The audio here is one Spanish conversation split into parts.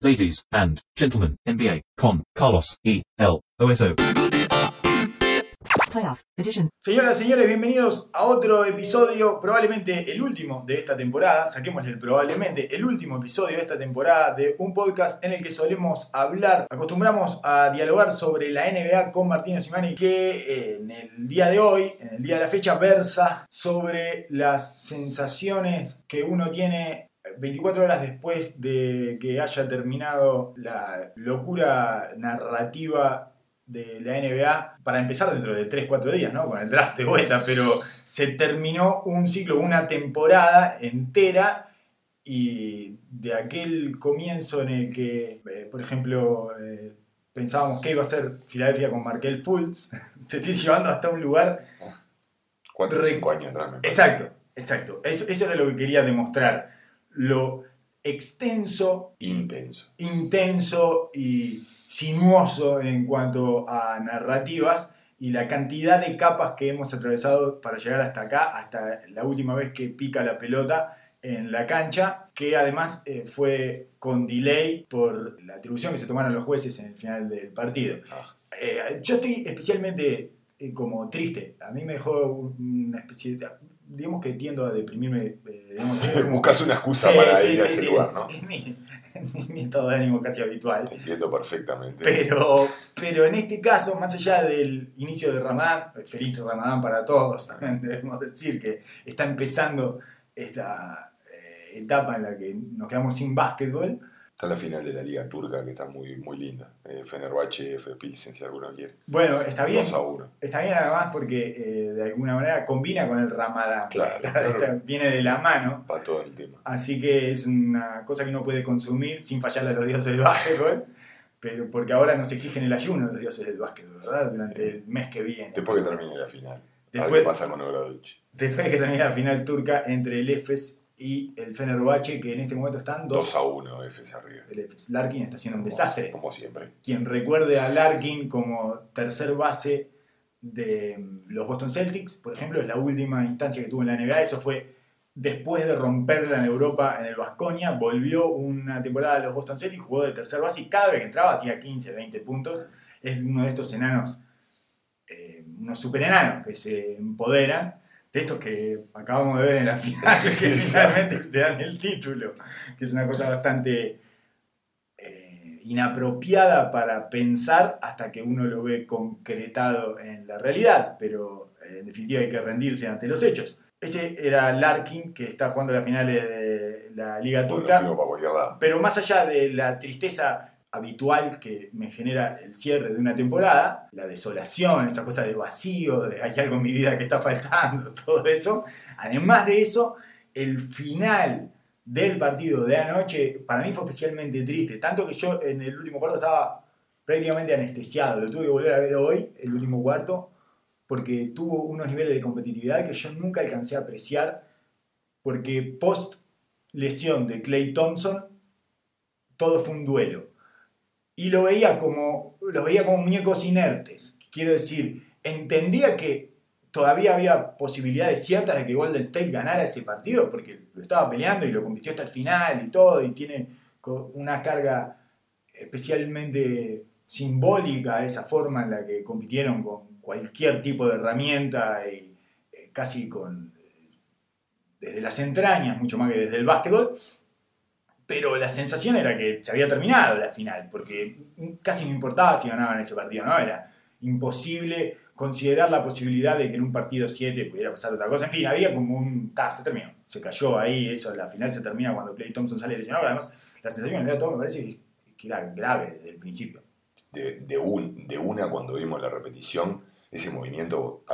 ladies and gentlemen, NBA, con, Carlos, E, L, OSO. Playoff Edition. Señoras y señores, bienvenidos a otro episodio, probablemente el último de esta temporada, saquémosle el probablemente, el último episodio de esta temporada de un podcast en el que solemos hablar, acostumbramos a dialogar sobre la NBA con Martino Simani, que eh, en el día de hoy, en el día de la fecha, versa sobre las sensaciones que uno tiene 24 horas después de que haya terminado la locura narrativa de la NBA, para empezar dentro de 3-4 días, ¿no? Con el draft de vuelta, pero se terminó un ciclo, una temporada entera y de aquel comienzo en el que, eh, por ejemplo, eh, pensábamos que iba a ser Filadelfia con Markel Fultz, te estoy llevando hasta un lugar... Cuatro o Re- cinco años atrás. Exacto, exacto. Eso, eso era lo que quería demostrar. Lo extenso Intenso. intenso y sinuoso en cuanto a narrativas y la cantidad de capas que hemos atravesado para llegar hasta acá, hasta la última vez que pica la pelota en la cancha, que además eh, fue con delay por la atribución que se tomaron los jueces en el final del partido. Ah. Eh, yo estoy especialmente eh, como triste. A mí me dejó una especie de... Digamos que tiendo a deprimirme. eh, Buscas una excusa Sí, para sí, ir a sí, ese sí, lugar, ¿no? sí, mi, mi estado de ánimo casi habitual. Te entiendo perfectamente. Pero, pero en este caso, más allá del inicio de Ramadán, feliz Ramadán para todos, debemos decir que está empezando esta eh, etapa en la que nos quedamos sin básquetbol. Está la final de la Liga Turca que está muy, muy linda. Eh, Fenerbahce, F. Pilsen, si alguno quiere. Bueno, está bien. 2 a 1. Está bien además porque eh, de alguna manera combina con el Ramadán. Claro, Está- claro. está- viene de la mano. Va todo el tema. Así que es una cosa que uno puede consumir sin fallarle a los dioses del básquetbol. Pero porque ahora nos exigen el ayuno los dioses del básquetbol, ¿verdad? Durante el mes que viene. Después que termine la final. A ver Después- qué pasa con Obradovic. Después de que termine la final turca entre el Efes y el Fenerbahce, que en este momento están 2 dos. a 1, F arriba. El. Larkin está haciendo un Como- desastre. Como siempre. Quien recuerde a Larkin como tercer base de mm, los Boston Celtics, por ejemplo, es la última instancia que tuvo en la NBA. Eso fue después de romperla en Europa en el Vasconia. Volvió una temporada a los Boston Celtics, jugó de tercer base y cada vez que entraba hacía 15, 20 puntos. Es uno de estos enanos, eh, unos super enanos que se empoderan. De estos que acabamos de ver en la final, que finalmente te dan el título, que es una cosa bastante eh, inapropiada para pensar hasta que uno lo ve concretado en la realidad, pero eh, en definitiva hay que rendirse ante los hechos. Ese era Larkin, que está jugando las finales de la Liga Turca, pero más allá de la tristeza habitual que me genera el cierre de una temporada, la desolación, esa cosa de vacío, de hay algo en mi vida que está faltando, todo eso, además de eso, el final del partido de anoche para mí fue especialmente triste, tanto que yo en el último cuarto estaba prácticamente anestesiado, lo tuve que volver a ver hoy, el último cuarto, porque tuvo unos niveles de competitividad que yo nunca alcancé a apreciar, porque post lesión de Clay Thompson, todo fue un duelo. Y lo veía como, lo veía como muñecos inertes. Quiero decir, entendía que todavía había posibilidades ciertas de que Golden State ganara ese partido, porque lo estaba peleando y lo compitió hasta el final y todo, y tiene una carga especialmente simbólica esa forma en la que compitieron con cualquier tipo de herramienta y eh, casi con desde las entrañas, mucho más que desde el básquetbol. Pero la sensación era que se había terminado la final, porque casi no importaba si ganaban ese partido, ¿no? Era imposible considerar la posibilidad de que en un partido 7 pudiera pasar otra cosa. En fin, había como un... Ta, se terminó, se cayó ahí, eso, la final se termina cuando Clay Thompson sale lesionado. Además, la sensación que todo me parece que- era grave desde el principio. de, de, un, de una cuando vimos la repetición, ese movimiento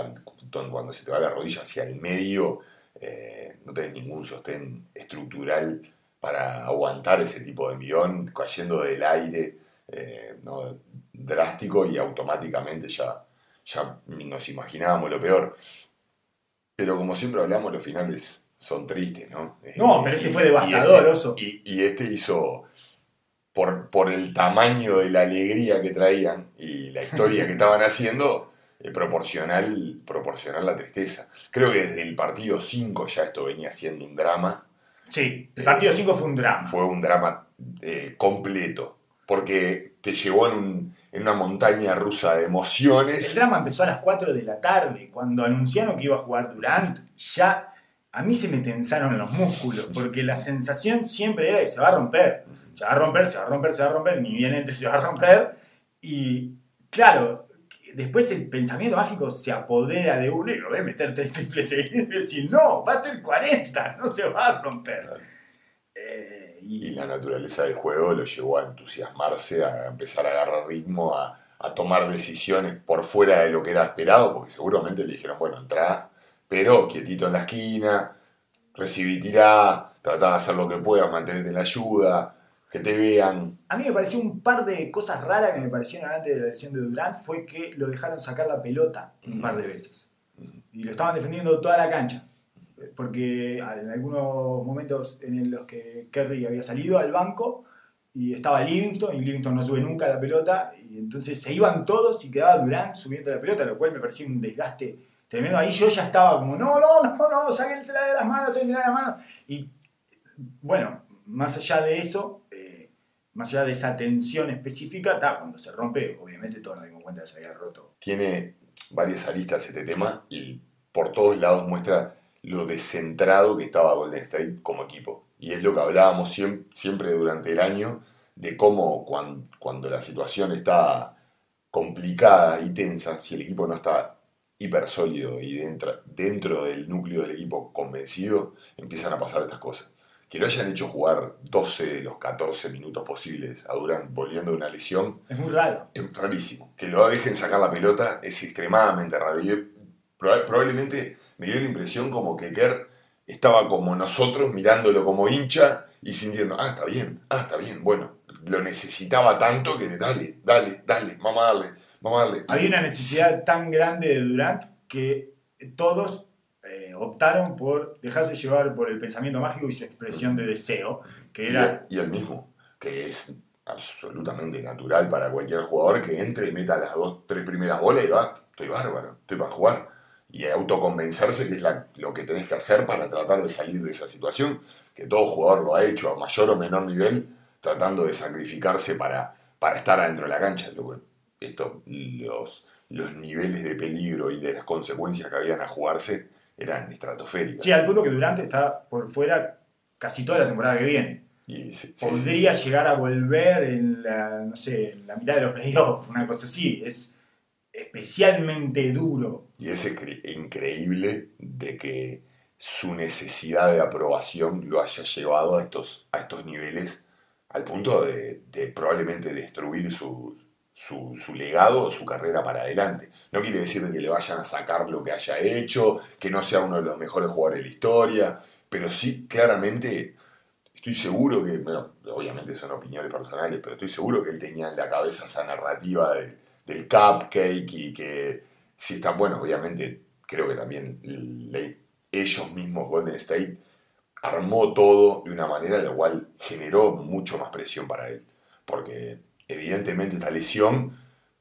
cuando se te va la rodilla hacia el medio, eh, no tenés ningún sostén estructural para aguantar ese tipo de envión, cayendo del aire, eh, ¿no? drástico y automáticamente ya, ya nos imaginábamos lo peor. Pero como siempre hablamos, los finales son tristes, ¿no? No, Eh, pero este y- fue y devastador, este- oso. Y, y este hizo, por, por el tamaño de la alegría que traían y la historia que estaban haciendo, eh, proporcional, proporcional la tristeza. Creo que desde el partido 5 ya esto venía siendo un drama. Sí, el partido 5 fue un drama. Fue un drama eh, completo, porque te llevó en, un- en una montaña rusa de El emociones. drama empezó a las 4 de la tarde. Cuando anunciaron que iba a jugar Durant, ya a mí se me tensaron los músculos, porque la sensación siempre era que se va a romper. Se va a romper, se va a romper, se va a romper, ni bien entre se va a romper. Y claro, después el pensamiento mágico se apodera de uno y lo ve meter tres triples seguidos y decir, no, va a ser 40, no se va a romper. Eh, Y y la naturaleza del juego lo llevó a entusiasmarse, a empezar a agarrar ritmo, a, a tomar decisiones por fuera de lo que era esperado, porque seguramente le dijeron, bueno, entrá, pero quietito en la esquina, recibí tirá, tratá de hacer lo que puedas, mantenerte en la ayuda, que te vean. A mí me pareció un par de cosas raras que me parecieron antes de la lesión de Durant, fue que lo dejaron sacar la pelota un par de veces. Y lo estaban defendiendo toda la cancha. Porque en algunos momentos en los que Kerry había salido al banco y estaba Livingston, y Livingston no sube nunca la pelota, y entonces se iban todos y quedaba Durant subiendo la pelota, lo cual me parecía un desgaste tremendo. Ahí yo ya estaba como, no, no, no, no, sáquensela de las manos, sáquensela de las manos. Y bueno, más allá de eso, eh, más allá de esa tensión específica, ta, cuando se rompe, obviamente todos nos dimos cuenta que se había roto. Tiene varias aristas este tema y por todos lados muestra lo descentrado que estaba Golden State como equipo. Y es lo que hablábamos siem- siempre durante el año de cómo cuan- cuando la situación está complicada y tensa, si el equipo no está hiper sólido y dentro, dentro del núcleo del equipo convencido, empiezan a pasar estas cosas. Que lo hayan hecho jugar 12 de los 14 minutos posibles a Durant volviendo de una lesión Es muy raro. es rarísimo. Que lo dejen sacar la pelota es extremadamente raro. Y proba- probablemente me dio la impresión como que Kerr estaba como nosotros mirándolo como hincha y sintiendo, ah, está bien, ah, está bien. Bueno, lo necesitaba tanto que dale, dale, dale, vamos a darle, vamos a darle. Había una necesidad tan grande de Durant que todos eh, optaron por dejarse llevar por el pensamiento mágico y su expresión de deseo, que Y, era y el mismo, que es absolutamente natural para cualquier jugador que entre y meta las dos, tres primeras bolas y va, estoy bárbaro, estoy para jugar. Y autoconvencerse que es la- lo que tenés que hacer para tratar de salir de esa situación, que todo jugador lo ha hecho a mayor o menor nivel, tratando de sacrificarse para, para estar adentro de la cancha. Esto, los, los niveles de peligro y de las consecuencias que habían a jugarse eran estratosféricas. Sí, al punto que Durant está por fuera casi toda la temporada que viene. Y sí, sí, sí. Podría llegar a volver en la, no sé, en la mitad de los playoffs, una cosa así. Es especialmente duro. Y es incre- increíble de que su necesidad de aprobación lo haya llevado a estos, a estos niveles al punto de, de probablemente destruir su, su, legado o su carrera para adelante. No quiere decir que le vayan a sacar lo que haya hecho, que no sea uno de los mejores jugadores de la historia, pero sí claramente estoy seguro que, bueno, obviamente son opiniones personales, pero estoy seguro que él tenía en la cabeza esa narrativa de- del cupcake y que si está bueno, obviamente creo que también ellos mismos, Golden State, armó todo de una manera la cual generó mucho más presión para él. Porque evidentemente esta lesión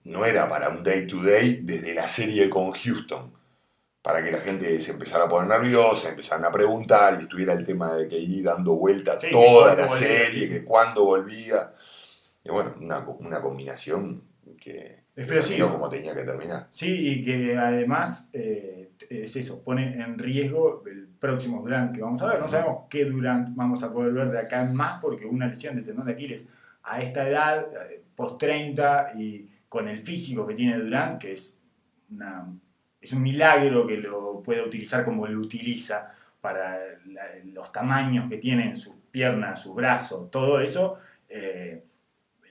no era para un day to day desde la serie con Houston. Para que la gente se empezara a poner nerviosa, empezaran a preguntar y estuviera el tema de KD dando vuelta Sí, toda la volvía, serie, sí. que cuándo volvía. Y bueno, una, una combinación que terminó como tenía que terminar. Sí, y que además eh, es eso, pone en riesgo el próximo Durant que vamos a ver. No sabemos qué Durant vamos a poder ver de acá en más, porque una lesión de tendón de Aquiles a esta edad, eh, post 30 y con el físico que tiene Durant, que es, una, es un milagro que lo pueda utilizar como lo utiliza para los tamaños que tiene en sus piernas, sus brazos, todo eso. eh,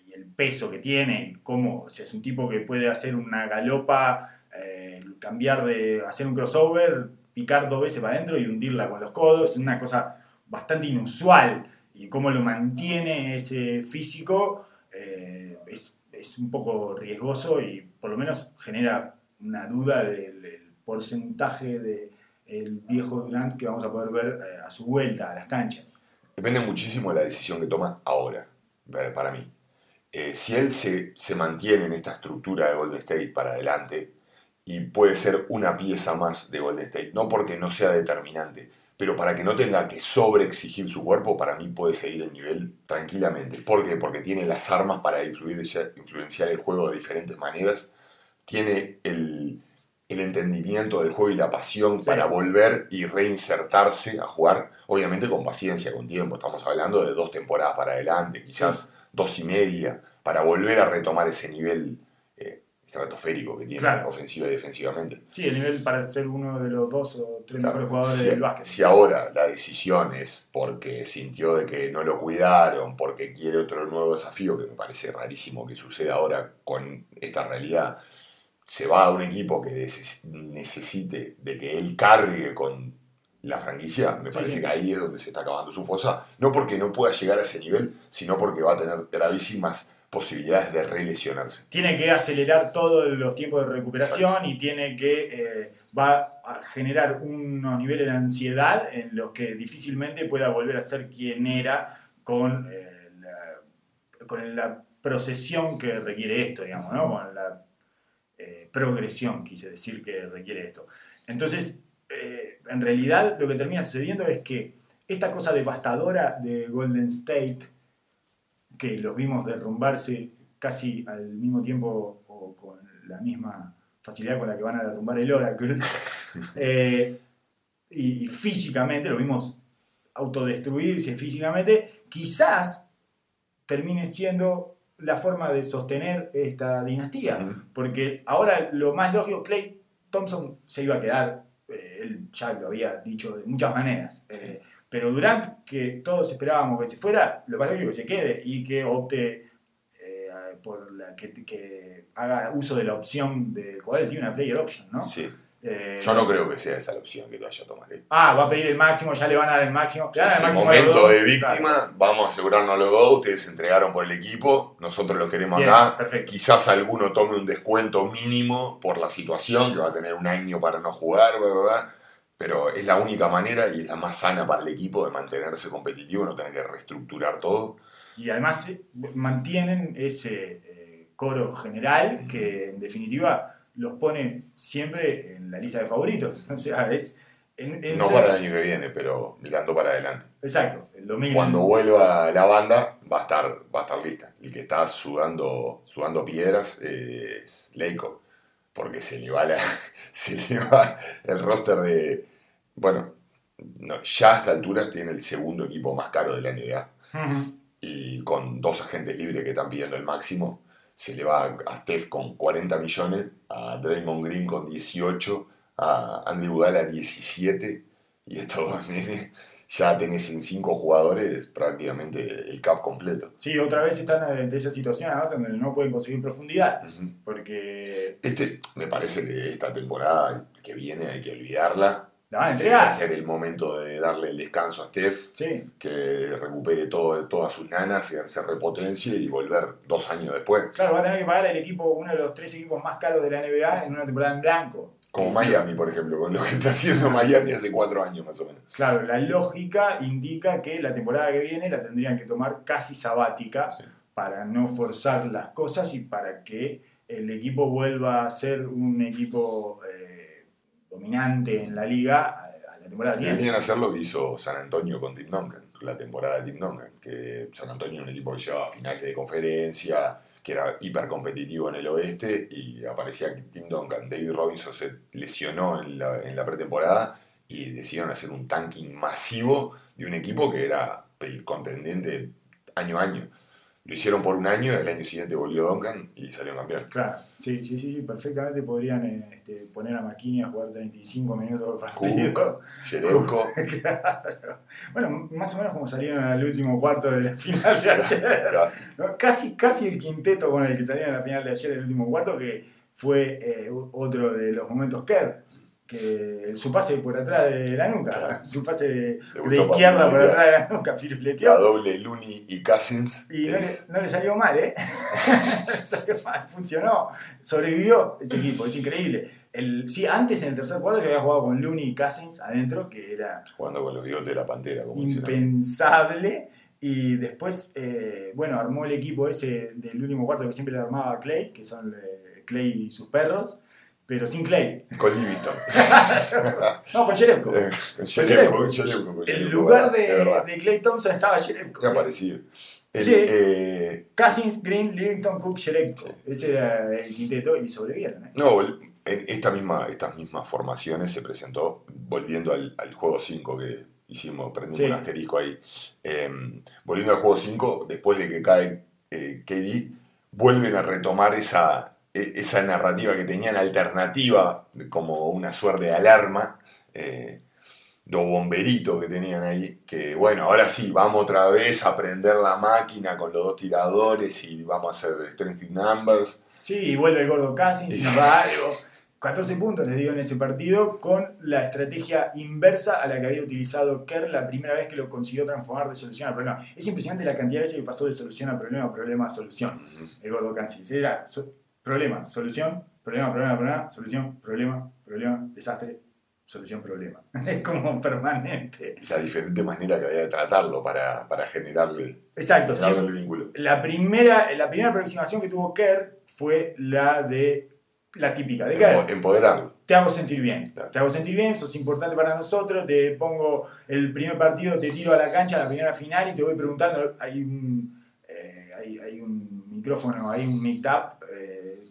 y el peso que tiene, y cómo, es un tipo que puede hacer una galopa, eh, cambiar de, hacer un crossover, picar dos veces para adentro y hundirla con los codos, es una cosa bastante inusual, y cómo lo mantiene ese físico eh, es, es un poco riesgoso y por lo menos genera una duda del, del porcentaje de el viejo Durant que vamos a poder ver eh, a su vuelta a las canchas. Depende muchísimo de la decisión que toma ahora, para para mí. Eh, si él se, se mantiene en esta estructura de Golden State para adelante y puede ser una pieza más de Golden State, no porque no sea determinante, pero para que no tenga que sobreexigir su cuerpo, para mí puede seguir el nivel tranquilamente. ¿Por qué? Porque tiene las armas para influir, influenciar el juego de diferentes maneras, tiene el, el entendimiento del juego y la pasión para volver y reinsertarse a jugar, obviamente con paciencia, con tiempo. Estamos hablando de dos temporadas para adelante, quizás dos y media, para volver a retomar ese nivel estratosférico que tiene ofensiva y defensivamente. Sí, el nivel para ser uno de los dos o tres mejores jugadores del básquet. Si ahora la decisión es porque sintió de que no lo cuidaron, porque quiere otro nuevo desafío, que me parece rarísimo que suceda ahora con esta realidad, se va a un equipo que necesite de que él cargue con la franquicia, me parece que ahí es donde se está acabando su fosa, no porque no pueda llegar a ese nivel, sino porque va a tener gravísimas posibilidades de relesionarse. Tiene que acelerar todos los tiempos de recuperación y tiene que eh, va a generar unos niveles de ansiedad en los que difícilmente pueda volver a ser quien era con, eh, la, con la procesión que requiere esto, digamos, ¿no? con la eh, progresión, quise decir, que requiere esto. Entonces, eh, en realidad lo que termina sucediendo es que esta cosa devastadora de Golden State, que los vimos derrumbarse casi al mismo tiempo o con la misma facilidad con la que van a derrumbar el Oracle, eh, y físicamente, lo vimos autodestruirse físicamente, quizás termine siendo la forma de sostener esta dinastía. Porque ahora lo más lógico, Clay Thompson se iba a quedar, eh, él ya lo había dicho de muchas maneras. Eh, pero Durant, que todos esperábamos que se fuera, lo más lógico que se quede y que opte eh, por la, que, que, haga uso de la opción de jugar, tiene una player option, ¿no? Sí. Eh, Yo no creo que sea esa la opción que te vaya a tomar. Ah, va a pedir el máximo, ya le van a dar el máximo. Ya el máximo momento de víctima, vamos a asegurarnos los dos, ustedes se entregaron por el equipo, nosotros lo queremos acá. Quizás alguno tome un descuento mínimo por la situación, que va a tener un año para no jugar, pero es la única manera y es la más sana para el equipo de mantenerse competitivo, no tener que reestructurar todo. Y además eh, mantienen ese coro general que en definitiva los pone siempre en la lista de favoritos. O sea, es... no para el año que viene, pero mirando para adelante. Exacto, el domingo. Cuando vuelva la banda va a estar, va a estar lista. El que está sudando, sudando piedras es Leico, porque se le va, se le va el roster de... Bueno, ya a esta altura tiene el segundo equipo más caro de la NBA. Y con dos agentes libres que están pidiendo el máximo se le va a Steph con 40 millones, a Draymond Green con 18, a Andrew Budala 17, y estos dos ya tenés en 5 jugadores prácticamente el cap completo. Sí, otra vez están en esa situación donde no pueden conseguir profundidad, porque... Este, me parece que esta temporada que viene hay que olvidarla, la entregar. ser el momento de darle el descanso a Steph, que recupere todo, todas sus nanas, y se repotencie y volver dos años después. Claro, va a tener que pagar el equipo, uno de los tres equipos más caros de la NBA en una temporada en blanco. Como Miami, por ejemplo, con lo que está haciendo Miami hace cuatro años más o menos. Claro, la lógica indica que la temporada que viene la tendrían que tomar casi sabática para no forzar las cosas y para que el equipo vuelva a ser un equipo... Eh, dominante en la liga a la temporada siguiente. Deberían hacer lo que hizo San Antonio con Tim Duncan, la temporada de Tim Duncan, que San Antonio era un equipo que llevaba finales de conferencia, que era hiper competitivo en el oeste, y aparecía que Tim Duncan, David Robinson se lesionó en la, en la pretemporada y decidieron hacer un tanking masivo de un equipo que era el contendiente año a año. Lo hicieron por un año, el año siguiente volvió Duncan y salió campeón. Claro, sí, sí, sí, perfectamente podrían este, poner a Maquini a jugar 35 minutos por partido. Claro. Bueno, más o menos como salieron al último cuarto de la final de ayer. casi. casi. casi, el quinteto con el que salieron en la final de ayer, el último cuarto, que fue eh, otro de los momentos Kerr que su pase por atrás de la nuca, su pase de, izquierda por atrás de la nuca, La doble Looney y Cousins. Y no, le, salió mal, ¿eh? no le salió mal, funcionó. Sobrevivió ese equipo, es increíble. El, sí, antes en el tercer cuarto se había jugado con Looney y Cousins adentro, que era. Jugando con los bigotes de la pantera, como Impensable. Y después, eh, bueno, armó el equipo ese del último cuarto que siempre le armaba Clay, que son eh, Clay y sus perros pero sin Clay. Con Livingston. No, con Jerebko. Eh, con con En lugar de, de Clay Thompson estaba Jerebko. Qué parecido. El, Sí. eh, Cousins, Green, Livington, Cook, Jerebko. Ese era el quinteto y sobrevivieron. ¿eh? no, en esta misma, estas mismas formaciones se presentó, volviendo al, al juego 5 que hicimos, prendimos Sí. un asterisco ahí. Eh, volviendo al juego 5, después de que cae eh, KD, vuelven a retomar esa, esa narrativa que tenían alternativa, como una suerte de alarma. Eh, los bomberitos que tenían ahí, que bueno, ahora sí, vamos otra vez a prender la máquina con los dos tiradores y vamos a hacer strength numbers. Sí, y vuelve el gordo Cousins y algo. 14 puntos les dio en ese partido con la estrategia inversa a la que había utilizado Kerr la primera vez que lo consiguió transformar de solución a problema. Es impresionante la cantidad de veces que pasó de solución a problema, problema a solución. El gordo Cousins. Era problema, solución, problema, problema, problema, solución, problema, problema, desastre, solución, problema. Es como permanente. la diferente manera que había de tratarlo para, para generarle, Exacto, sí, generarle el vínculo. La primera, la primera aproximación que tuvo Kerr fue la de la típica de Kerr. Empo- Empoderarlo. Te hago sentir bien. Claro. Te hago sentir bien, sos importante para nosotros, te pongo el primer partido, te tiro a la cancha, la primera final y te voy preguntando, hay un, eh, hay, hay un micrófono, hay un meetup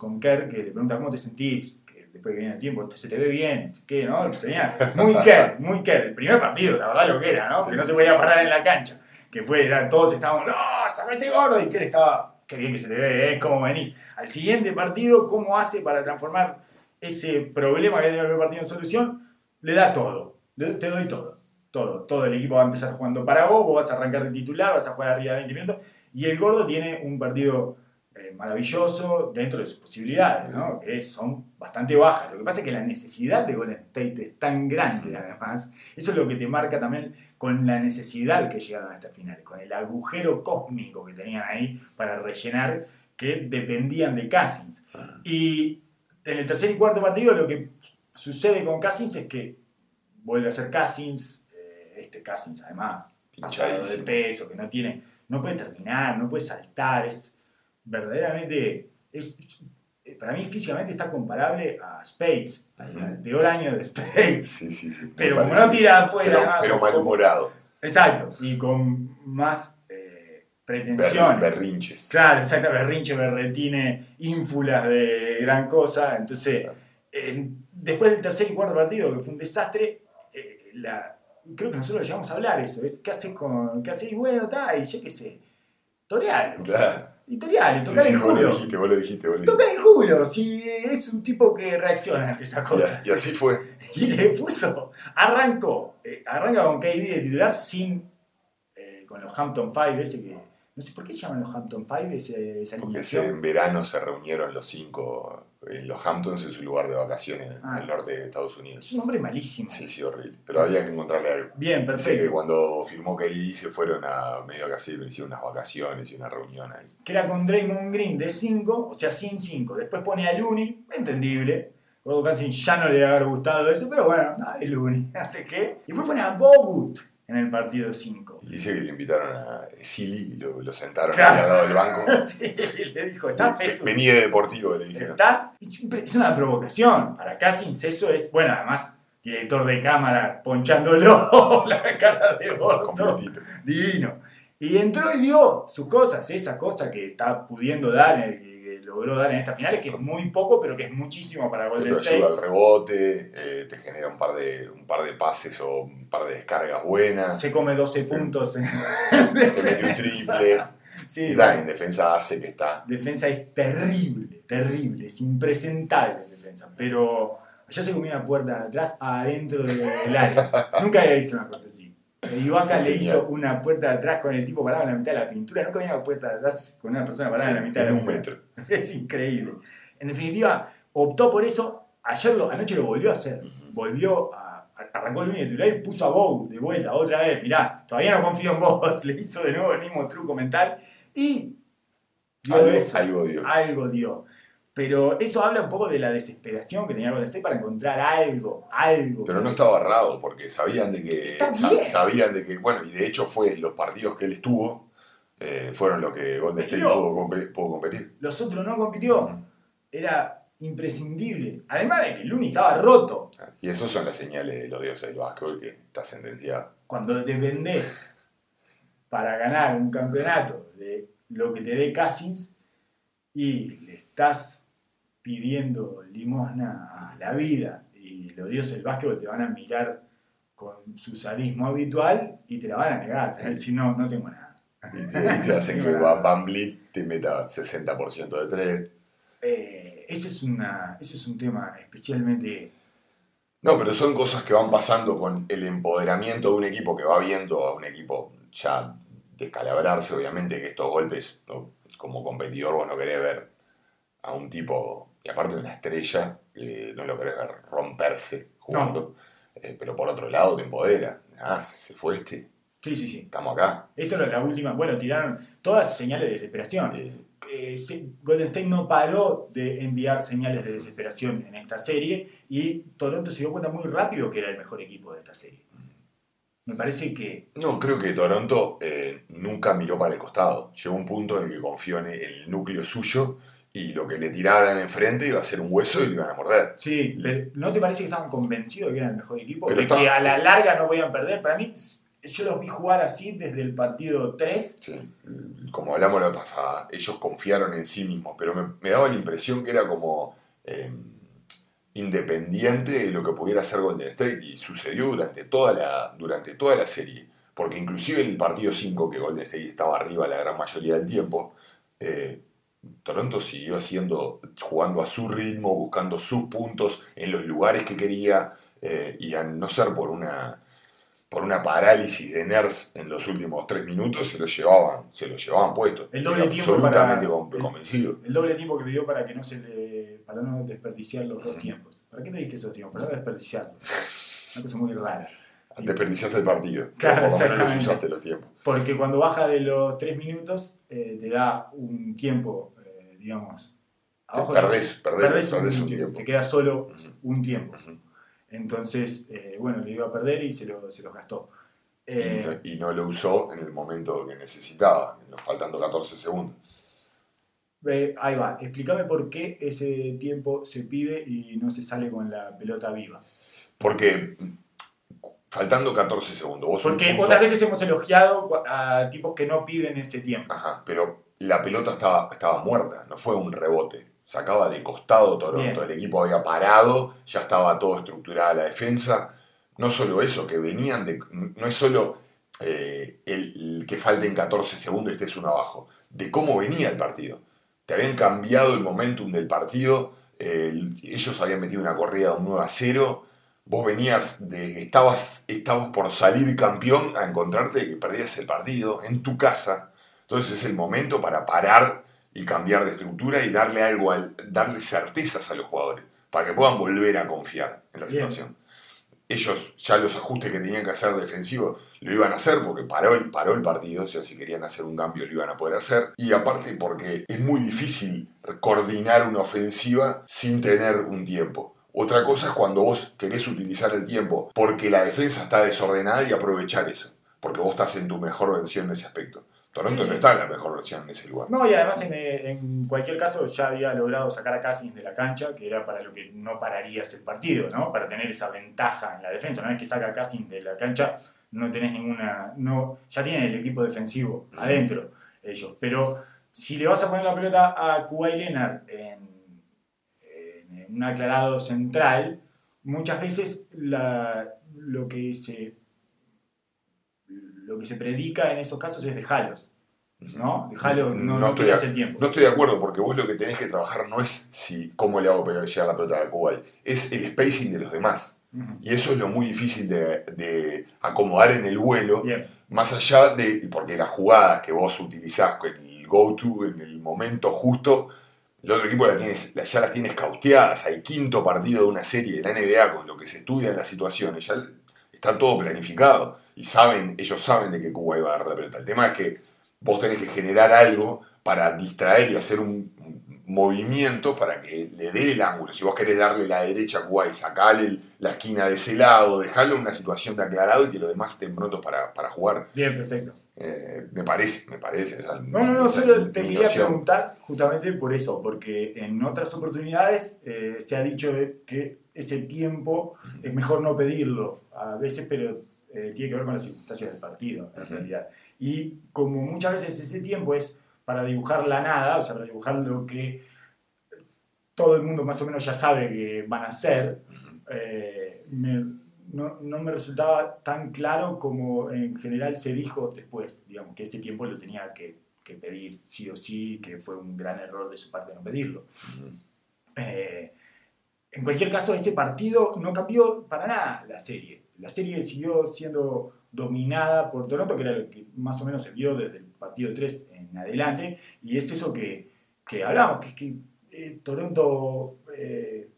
con Kerr que le pregunta cómo te sentís, que después que viene el tiempo, se te ve bien, ¿qué, no? Tenía muy Kerr, muy Kerr. El primer partido, la verdad lo que era, ¿no? Que no se podía parar en la cancha. Que fue, era, todos estábamos, no, saca ese gordo, y Kerr estaba, qué bien que se te ve, es como venís. Al siguiente partido, ¿cómo hace para transformar ese problema que tiene el partido en solución? Le da todo, Le- te doy todo, todo, todo el equipo va a empezar jugando para vos, vos vas a arrancar de titular, vas a jugar arriba de 20 minutos, y el gordo tiene un partido eh, maravilloso dentro de sus posibilidades, ¿no? que son bastante bajas. Lo que pasa es que la necesidad de Golden State es tan grande, además. Eso es lo que te marca también con la necesidad que llegaron a esta final, con el agujero cósmico que tenían ahí para rellenar, que dependían de Cousins. Y en el tercer y cuarto partido lo que sucede con Cousins es que vuelve a ser Cousins, eh, este Cousins además pasado de peso, que no tiene, no puede terminar, no puede saltar, es verdaderamente, es, para mí físicamente está comparable a Spades, al peor año de Spades, Sí, sí, sí. pero como no tira afuera, Pero, además, pero malhumorado. exacto, y con más eh, Ber- pretensiones. berrinches. Claro, exacto, berrinche, berretine, ínfulas de gran cosa. Entonces, eh, después del tercer y cuarto partido, que fue un desastre, eh, la, creo que nosotros lo llegamos a hablar eso. Es, ¿Qué haces con.? ¿Qué haces? Y bueno, está, y yo qué sé. Torealo. Claro. Sí, tocar sí, el vos lo dijiste, vos lo dijiste, vos lo Tocar dijiste. el culo, si es un tipo que reacciona ante esas cosas. y así fue. Y le puso, arrancó, eh, arranca con KD de titular sin, eh, con los Hampton Five, ese que, no sé por qué se llaman los Hampton Five, ese, esa Porque en verano se reunieron los cinco en los Hamptons, en su lugar de vacaciones Ah. en el norte de Estados Unidos. Es un nombre malísimo. Sí, sí, horrible. Pero había que encontrarle algo. Bien, Dice que perfecto. cuando firmó KD se fueron a medio casero, hicieron unas vacaciones y una reunión ahí. Que era con Draymond Green de 5, o sea, sin 5. Después pone a Looney, entendible. Gordo Cousins ya no le debe haber gustado eso, pero bueno, nada, es Looney. Así que. Y después pone a Bogut en el partido 5. Y dice que le invitaron a Silly y lo, lo sentaron Claro. al lado del banco. Sí, le dijo, ¿estás festo? Venía de deportivo, le dijeron. ¿Estás? Es una provocación. Para Cousins eso es, bueno, además, director de cámara ponchándolo la cara de gordo. Divino. Y entró y dio sus cosas, esa cosa que está pudiendo dar, eh, que que logró dar en esta final, que es muy poco, pero que es muchísimo para Golden Pero State. ayuda al rebote, eh, te genera un par, de, un par de pases o un par de descargas buenas. Se come 12 puntos en Te mete un triple. Sí, Y da, en defensa hace que está. defensa es terrible, terrible, es impresentable en defensa. Pero allá se comió una puerta de atrás adentro del área. Nunca había visto una cosa así. Ibaka le hizo una puerta de atrás con el tipo parado en la mitad de la pintura. Nunca había una puerta de atrás con una persona parada en la mitad de un metro. Es increíble. En definitiva, optó por eso. Ayer lo, anoche lo volvió a hacer. Volvió a. Arrancó el único titular y puso a Bow de vuelta otra vez. Mirá, todavía no confío en vos. Le hizo de nuevo el mismo truco mental. Y. Algo, eso. algo dio. Algo dio. Pero eso habla un poco de la desesperación que tenía Golden State para encontrar algo. Algo. Pero no estaba errado porque sabían de que. Sabían de que. Bueno, y de hecho fue los partidos que él estuvo. eh, fueron los que Golden State pudo, compe- pudo competir. Los otros no compitió. Era imprescindible. Además de que Looney estaba roto. Y esas son las señales de los dioses del básquetbol que está sentenciado. Cuando dependés para ganar un campeonato de lo que te dé Cousins y le estás pidiendo limosna a la vida y los dioses del básquetbol te van a mirar con su sadismo habitual y te la van a negar. Te van a decir, no, no tengo nada. Y te, y te hacen que Vliet te meta 60% de tres. Eh, ese, es una, ese es un tema especialmente... No, pero son cosas que van pasando con el empoderamiento de un equipo que va viendo a un equipo ya descalabrarse, obviamente, que estos golpes, ¿no? como competidor, vos no querés ver a un tipo, y aparte de una estrella, que no lo querés ver romperse jugando, Eh, pero por otro lado te empodera. Ah, se fue este, Sí, sí, sí. estamos acá. Esto es la última. Bueno, tiraron todas señales de desesperación. Eh, Eh, Golden State no paró de enviar señales de desesperación en esta serie y Toronto se dio cuenta muy rápido que era el mejor equipo de esta serie. Me parece que No, creo que Toronto eh, nunca miró para el costado. Llegó un punto en el que confió en el núcleo suyo y lo que le tiraran enfrente iba a ser un hueso y lo iban a morder. sí, pero ¿no te parece que estaban convencidos de que eran el mejor equipo? Pero de está- que a la larga no podían perder. Para mí, yo los vi jugar así desde el partido 3. Sí, como hablamos la pasada, ellos confiaron en sí mismos, pero me, me daba la impresión que era como eh, independiente de lo que pudiera hacer Golden State y sucedió durante toda la, durante toda la serie. Porque inclusive en el partido 5, que Golden State estaba arriba la gran mayoría del tiempo, eh, Toronto siguió haciendo, jugando a su ritmo, buscando sus puntos en los lugares que quería, eh, y a no ser por una, por una parálisis de nerds en los últimos tres minutos, se lo llevaban, se lo llevaban puesto. El doble tiempo absolutamente para- con- convencido. El doble tiempo que pidió para que no se le, para no desperdiciar los dos tiempos. ¿Para qué pediste esos tiempos? Para no desperdiciarlos. Una cosa muy rara. Desperdiciaste el partido. Claro, por lo menos usaste los tiempos. Porque cuando baja de los tres minutos, eh, te da un tiempo, eh, digamos. abajo de- perdés, perdés, perdés un tiempo. Te queda solo un tiempo. Entonces, eh, bueno, le iba a perder y se, lo, se los gastó. Y, no, y no lo usó en el momento que necesitaba, faltando 14 segundos. ahí va, explícame por qué ese tiempo se pide y no se sale con la pelota viva. Porque faltando 14 segundos, vos Porque otras veces hemos elogiado a tipos que no piden ese tiempo. Ajá, pero la pelota estaba, estaba muerta, no fue un rebote. Sacaba de costado Toronto, Bien. el equipo había parado, ya estaba todo estructurada la defensa. No solo eso, que venían de. No es solo eh, el, el que falten 14 segundos y estés uno abajo, de cómo venía el partido. Te habían cambiado el momentum del partido, eh, el- ellos habían metido una corrida de un 9 a 0. Vos venías de. Estabas, estabas por salir campeón a encontrarte que perdías el partido en tu casa. Entonces es el momento para parar y cambiar de estructura y darle algo, al- darle certezas a los jugadores para que puedan volver a confiar en la Bien. situación. Ellos ya los ajustes que tenían que hacer defensivos lo iban a hacer porque paró el, paró el partido, o sea, si querían hacer un cambio lo iban a poder hacer. Y aparte porque es muy difícil coordinar una ofensiva sin tener un tiempo. Otra cosa es cuando vos querés utilizar el tiempo porque la defensa está desordenada y aprovechar eso. Porque vos estás en tu mejor versión en ese aspecto. Toronto Sí, sí. no está en la mejor versión en ese lugar. No, y además en, eh, en cualquier caso ya había logrado sacar a Cousins de la cancha, que era para lo que no pararías el partido, ¿no? Para tener esa ventaja en la defensa. Una vez que saca a Cousins de la cancha, no tenés ninguna. No, ya tienen el equipo defensivo adentro, ellos. Pero si le vas a poner la pelota a Kuwait Leonard en un aclarado central, muchas veces la- lo que se lo que se predica en esos casos es dejalos. ¿no? Dejalo, no, no, estoy, pierdas de, el tiempo. no estoy de acuerdo porque vos lo que tenés que trabajar no es si cómo le hago para llegar la pelota a Kuwait, es el spacing de los demás. Y eso es lo muy difícil de, de acomodar en el vuelo, Bien, más allá de, porque las jugadas que vos utilizás, el go-to, en el momento justo, el otro equipo la ya las tienes cauteadas, al quinto partido de una serie de la NBA con lo que se estudia en las situaciones, ya está todo planificado y saben, ellos saben de que Cuba iba a dar la pelota. El tema es que vos tenés que generar algo para distraer y hacer un, movimiento para que le dé el ángulo. Si vos querés darle la derecha a Kuwait, sacale el- la esquina de ese lado, dejarlo en una situación de aclarado y que los demás estén prontos para, para jugar. bien, perfecto. Eh, me parece, me parece. esa No, no, no, solo te quería preguntar justamente por eso, porque en otras oportunidades eh, se ha dicho que ese tiempo es mejor no pedirlo a veces, pero eh, tiene que ver con las circunstancias del partido, en realidad. Y como muchas veces ese tiempo es para dibujar la nada, o sea, para dibujar lo que todo el mundo más o menos ya sabe que van a hacer, eh, me- no, no me resultaba tan claro como en general se dijo después, digamos, que ese tiempo lo tenía que, que pedir sí o sí, que fue un gran error de su parte no pedirlo. Eh, en cualquier caso, este partido no cambió para nada la serie. La serie siguió siendo dominada por Toronto, que era lo que más o menos se vio desde el partido 3 en adelante, y es eso que, que hablamos, que es que eh, Toronto eh,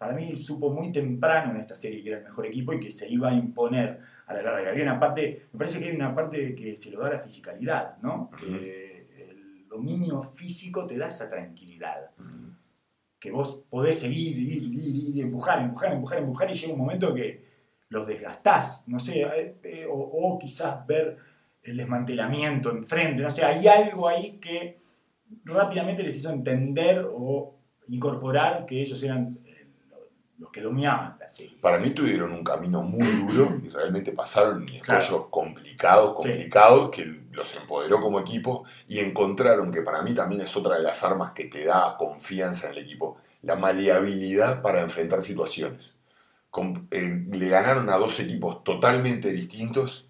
para mí supo muy temprano en esta serie que era el mejor equipo y que se iba a imponer a la larga. Había una parte, me parece que hay una parte que se lo da la fisicalidad, ¿no? Que el dominio físico te da esa tranquilidad. Que vos podés seguir, ir, ir, ir, empujar, empujar, empujar, empujar y llega un momento que los desgastás, no sé, eh, eh, o, o quizás ver el desmantelamiento enfrente, no sé, hay algo ahí que rápidamente les hizo entender o incorporar que ellos eran los que dominaban la serie. Para mí tuvieron un camino muy duro y realmente pasaron escollos Claro. complicados, Sí. complicados, que los empoderó como equipo y encontraron que para mí también es otra de las armas que te da confianza en el equipo, la maleabilidad para enfrentar situaciones. Con- eh, le ganaron a dos equipos totalmente distintos,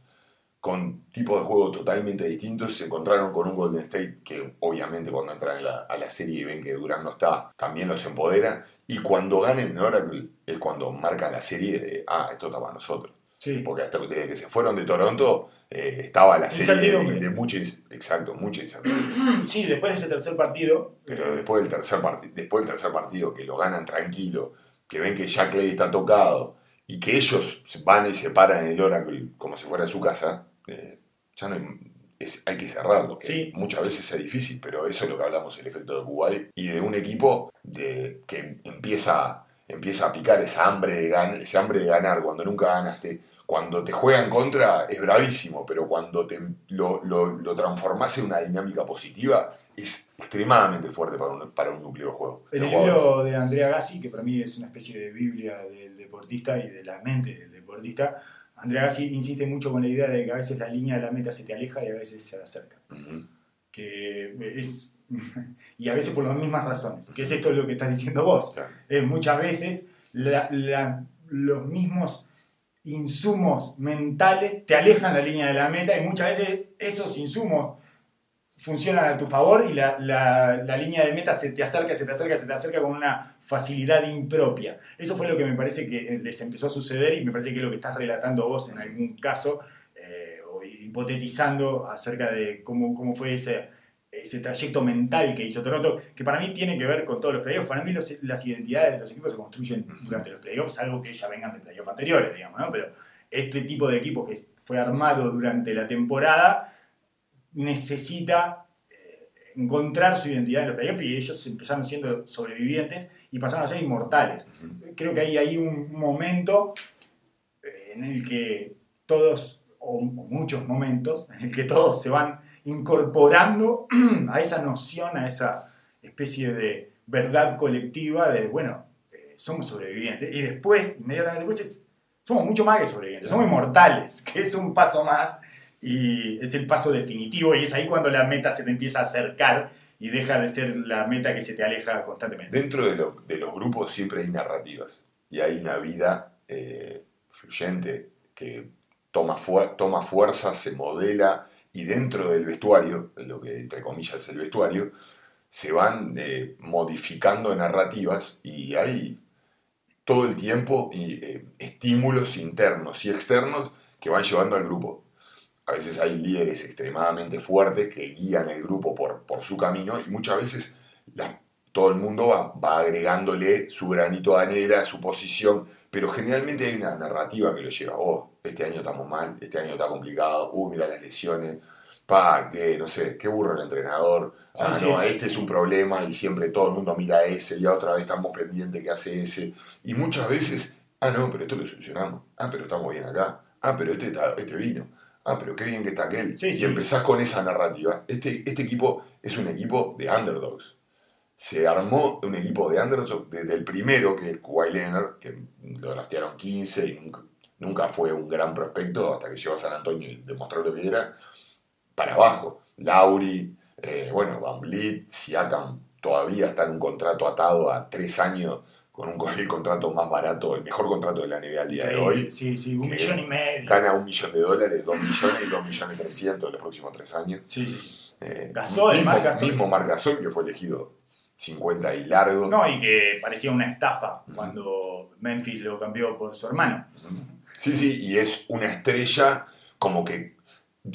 con tipos de juego totalmente distintos, se encontraron con un Golden State que obviamente cuando entran a la, a la serie y ven que Durant no está, también los empodera, y cuando ganen en Oracle es cuando marcan la serie de, ah, esto está para nosotros. Sí, Porque hasta desde que se fueron de Toronto eh, estaba la serie de, de mucha, exacto, mucha incertidumbre. sí, después de ese tercer partido, Pero después del tercer partido, después del tercer partido que lo ganan tranquilo, que ven que ya Clay está tocado y que ellos van y se paran en el Oracle como si fuera su casa, eh, ya no hay, es- hay que cerrarlo. Que Sí. Muchas veces es difícil, pero eso es lo que hablamos, el efecto de Kuwait y de un equipo empieza, empieza a picar esa hambre, de gan- ese hambre de ganar cuando nunca ganaste. Cuando te juegan contra es bravísimo, pero cuando te, lo, lo, lo transformás en una dinámica positiva es extremadamente fuerte para un, para un núcleo de juego. En el libro de Andrea Gassi, que para mí es una especie de Biblia del deportista y de la mente del deportista, Andrea Gassi insiste mucho con la idea de que a veces la línea de la meta se te aleja y a veces se acerca. Ujú. Que es, y a veces por las mismas razones, que es esto lo que estás diciendo vos. Claro. Eh, muchas veces la- la- los mismos insumos mentales te alejan la línea de la meta y muchas veces esos insumos funcionan a tu favor y la, la- la línea de meta se te acerca, se te acerca, se te acerca con una facilidad impropia. Eso fue lo que me parece que eh, les empezó a suceder y me parece que es lo que estás relatando vos en algún caso eh, o hipotetizando acerca de cómo, cómo fue ese, ese trayecto mental que hizo Toronto, que para mí tiene que ver con todos los playoffs. Para mí los- las identidades de los equipos se construyen durante los playoffs, salvo que ya vengan de playoffs anteriores, digamos, ¿no? Pero este tipo de equipo que fue armado durante la temporada necesita eh, encontrar su identidad en los playoffs y ellos empezaron siendo sobrevivientes y pasaron a ser inmortales. Creo que hay ahí un momento eh, en el que todos, o muchos momentos, en el que todos se van incorporando a esa noción, a esa especie de verdad colectiva de, bueno, eh, somos sobrevivientes. Y después, inmediatamente después, es- somos mucho más que sobrevivientes, somos inmortales, que es un paso más y es el paso definitivo y es ahí cuando la meta se te empieza a acercar y deja de ser la meta que se te aleja constantemente. Dentro de, lo- de los grupos siempre hay narrativas y hay una vida eh, fluyente que toma, fuer- toma fuerza, se modela y dentro del vestuario, lo que entre comillas es el vestuario, se van eh, modificando narrativas y hay todo el tiempo eh, estímulos internos y externos que van llevando al grupo. A veces hay líderes extremadamente fuertes que guían el grupo por, por su camino y muchas veces todo el mundo va, va agregándole su granito de arena, su posición, pero generalmente hay una narrativa que lo lleva. Oh, este año estamos mal, este año está complicado, uh, mira las lesiones, pa, que no sé, qué burro el entrenador, ah, Sí, no, sí. este es un problema y siempre todo el mundo mira a ese y otra vez estamos pendientes que hace ese. Y muchas veces, ah, no, pero esto lo solucionamos, ah, pero estamos bien acá, ah, pero este, está- este vino, ah, pero qué bien que está aquel. Sí, y empezás con esa narrativa. Este, este equipo es un equipo de underdogs. Se armó un equipo de underdogs desde el primero, que es Kawhi Leonard, que lo draftearon 15 y nunca, nunca fue un gran prospecto hasta que llegó a San Antonio y demostró lo que era, para abajo. Lauri, eh, bueno, Van Vliet, Siakam todavía está en un contrato atado a tres años con un, el contrato más barato, el mejor contrato de la NBA al día de hoy. Sí, sí, un millón y medio. Gana un millón de dólares, dos millones y dos millones trescientos en los próximos tres años. Sí, sí. Eh, Gasol, mismo, Marc Gasol. mismo Marc Gasol, que fue elegido 50 y largo. No, y que parecía una estafa cuando Memphis lo cambió por su hermano. Sí, sí, y es una estrella como que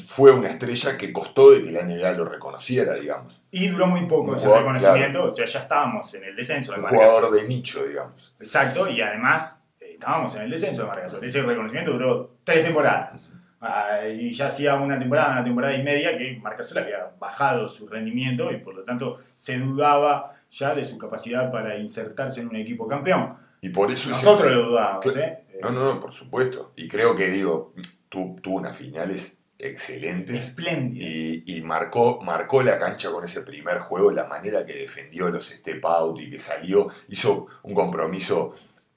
fue una estrella que costó de que la NBA lo reconociera, digamos. Y duró muy poco Un ese jugador, reconocimiento, o sea, ya estábamos en el descenso de Un jugador de nicho, digamos. Exacto, y además eh, estábamos en el descenso de Marc Gasol. Ese reconocimiento duró tres temporadas. Ah, y ya hacía una temporada, una temporada y media que Marc Gasol había bajado su rendimiento y por lo tanto se dudaba ya de su capacidad para insertarse en un equipo campeón. Y por eso ese- Nosotros lo dudábamos. ¿eh? No, no, no, por supuesto. Y creo que, digo, tu- tuvo unas finales excelentes. Espléndido. Y, y marcó, marcó la cancha con ese primer juego, la manera que defendió los step out y que salió, hizo un compromiso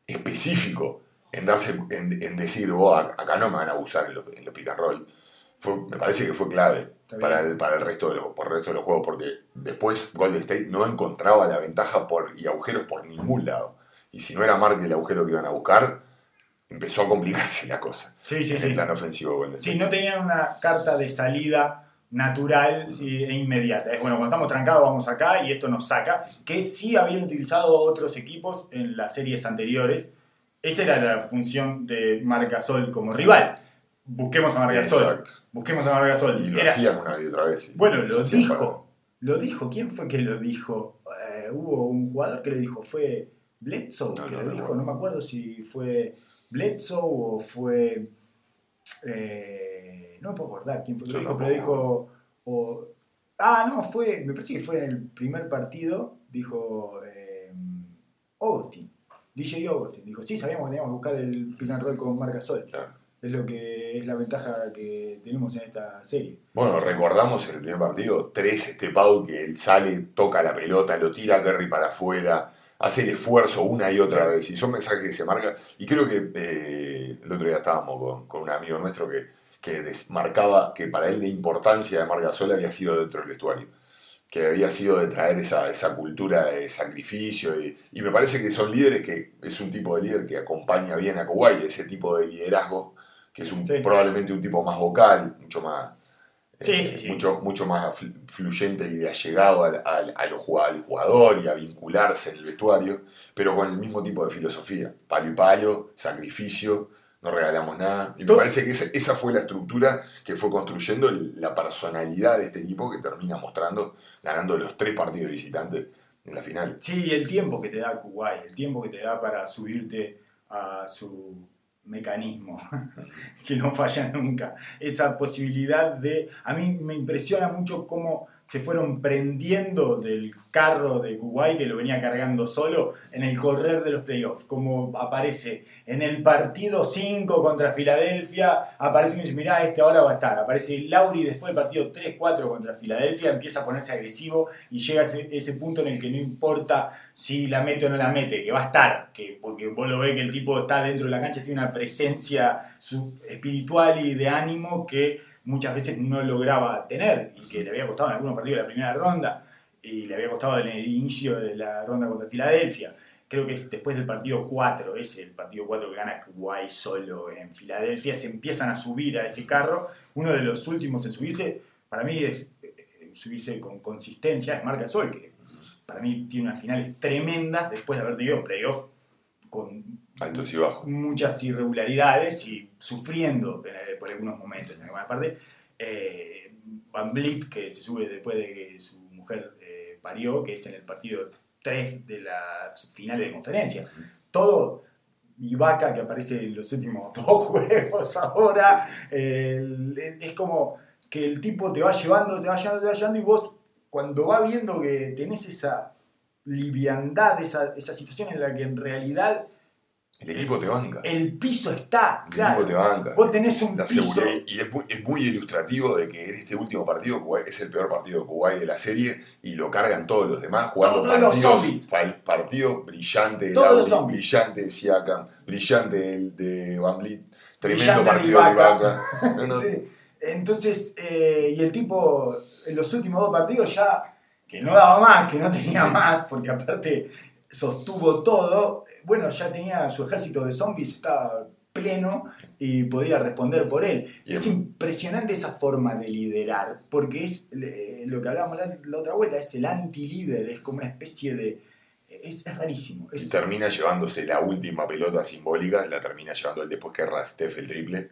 específico en darse, en, en decir, "Oh, ac- acá no me van a abusar en los, en los pick and roll. Fue, me parece que fue clave para el, para el resto de los, por el resto de los juegos, porque después Golden State no encontraba la ventaja por, y agujeros por ningún lado. Y si no era Mark el agujero que iban a buscar, empezó a complicarse la cosa Sí, sí, en sí. el plano ofensivo de Golden State. Sí, no tenían una carta de salida natural e inmediata. Es bueno, cuando estamos trancados vamos acá y esto nos saca, que sí habían utilizado otros equipos en las series anteriores. Esa era la función de Marcasol como rival. Busquemos a Marcasol. Exacto. Busquemos a Marcasol. Y lo Era- hacían una y otra vez. bueno, lo dijo. Lo dijo. ¿Quién fue que lo dijo? Eh, hubo un jugador que lo dijo. Fue Bledsoe No, que no, lo no, dijo. No me acuerdo si fue Bledsoe o fue. eh, no me puedo acordar quién fue que lo dijo, pero dijo. o- ah, no, fue. Me parece que fue en el primer partido. Dijo. Eh. DJ Augustin. Dijo: Sí, sabíamos que teníamos que buscar el pick and roll con Marca Sol. Claro. Es lo que es la ventaja que tenemos en esta serie. Bueno, recordamos el primer partido, tres step out que él sale, toca la pelota, lo tira a Kerry para afuera, hace el esfuerzo una y otra vez. Y son mensajes que se marcan. Y creo que eh, el otro día estábamos con, con un amigo nuestro que, que marcaba que para él la importancia de Marga Sol había sido dentro del vestuario. Que había sido de traer esa, esa cultura de sacrificio. Y, y me parece que son líderes que es un tipo de líder que acompaña bien a Kuwait, ese tipo de liderazgo, que es un, Sí. probablemente un tipo más vocal, mucho más eh, sí. Mucho, mucho más fl- fluyente y de allegado al, al, al jugador y a vincularse en el vestuario, pero con el mismo tipo de filosofía. Palo y palo, sacrificio, no regalamos nada. Y me parece que esa, fue la estructura que fue construyendo la personalidad de este equipo que termina mostrando, ganando los tres partidos visitantes en la final. Sí, el tiempo que te da Kuwait, el tiempo que te da para subirte a su mecanismo, que no falla nunca. Esa posibilidad de... A mí me impresiona mucho cómo se fueron prendiendo del carro de Kuwait que lo venía cargando solo en el correr de los playoffs, como aparece en el partido 5 contra Filadelfia, aparece y dice, mirá, este ahora va a estar, aparece Lauri después del partido 3-4 contra Filadelfia, empieza a ponerse agresivo y llega a ese, punto en el que no importa si la mete o no la mete, que va a estar, que, porque vos lo ves que el tipo está dentro de la cancha, tiene una presencia espiritual y de ánimo que muchas veces no lograba tener y que le había costado en algunos partidos la primera ronda y le había costado en el inicio de la ronda contra Filadelfia. Creo que es después del partido 4, ese el partido 4 que gana Kuwait solo en Filadelfia, se empiezan a subir a ese carro. Uno de los últimos en subirse, para mí es eh, subirse con consistencia, es Marca Sol, que para mí tiene unas finales tremendas después de haber tenido playoff con Altos y bajos. muchas irregularidades y sufriendo eh, por algunos momentos en alguna parte. Eh, Van Vliet, que se sube después de que su mujer eh, parió, que es en el partido 3 de las finales de conferencia. Todo, Ibaka, que aparece en los últimos dos juegos ahora, es como que el tipo te va llevando, te va llevando, te va llevando y vos cuando va viendo que tenés esa liviandad, esa, esa situación en la que en realidad El equipo te banca. El piso está, El claro. equipo te banca. Vos tenés un La piso. y es muy, es muy ilustrativo de que en este último partido es el peor partido de Kuwait de la serie y lo cargan todos los demás jugando Todos los partidos, pa- partido brillante de los brillante de Siakam, brillante de Van Vliet, tremendo partido de Sí. Entonces, eh, y el tipo en los últimos dos partidos ya, que no daba más, que no tenía más, porque aparte sostuvo todo, bueno, ya tenía su ejército de zombies, estaba pleno y podía responder por él. Es impresionante esa forma de liderar, porque es lo que hablábamos la, la otra vuelta, es el anti-líder, es como una especie de... Es, es rarísimo. Y termina llevándose la última pelota simbólica, la termina llevando él después que erra Steph el triple.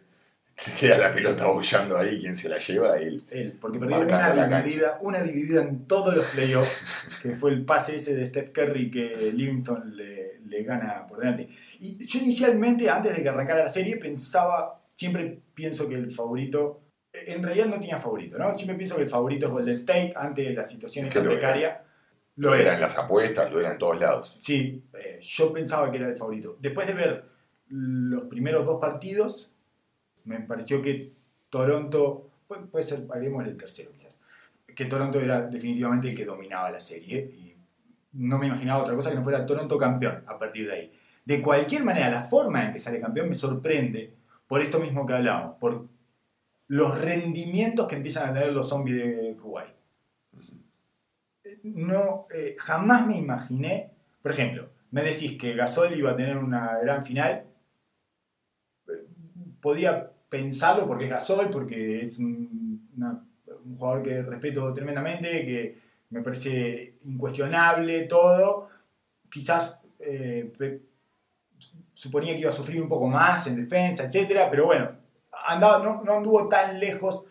Se queda la pelota bollando ahí, quien se la lleva, él. él, porque perdió una dividida, una dividida en todos los playoffs, que fue el pase ese de Steph Curry que Livingston le, le gana por delante. Y yo inicialmente, antes de que arrancara la serie, pensaba, siempre pienso que el favorito, en realidad no tenía favorito, ¿no? Siempre pienso que el favorito es Golden State, antes de la situación Es que lo precaria. Lo era en las apuestas, lo era en todos lados. Sí, eh, yo pensaba que era el favorito. Después de ver los primeros dos partidos, me pareció que Toronto, puede, puede ser, haremos el tercero quizás, que Toronto era definitivamente el que dominaba la serie y no me imaginaba otra cosa que no fuera Toronto campeón a partir de ahí. De cualquier manera, la forma en que sale campeón me sorprende por esto mismo que hablamos, por los rendimientos que empiezan a tener los zombies de Kuwait no, eh, jamás me imaginé, por ejemplo, me decís que Gasol iba a tener una gran final, eh, podía pensarlo porque es Gasol, porque es un, jugador que respeto tremendamente, que me parece incuestionable todo, quizás eh, suponía que iba a sufrir un poco más en defensa, etcétera, pero bueno, andaba, no, no anduvo tan lejos,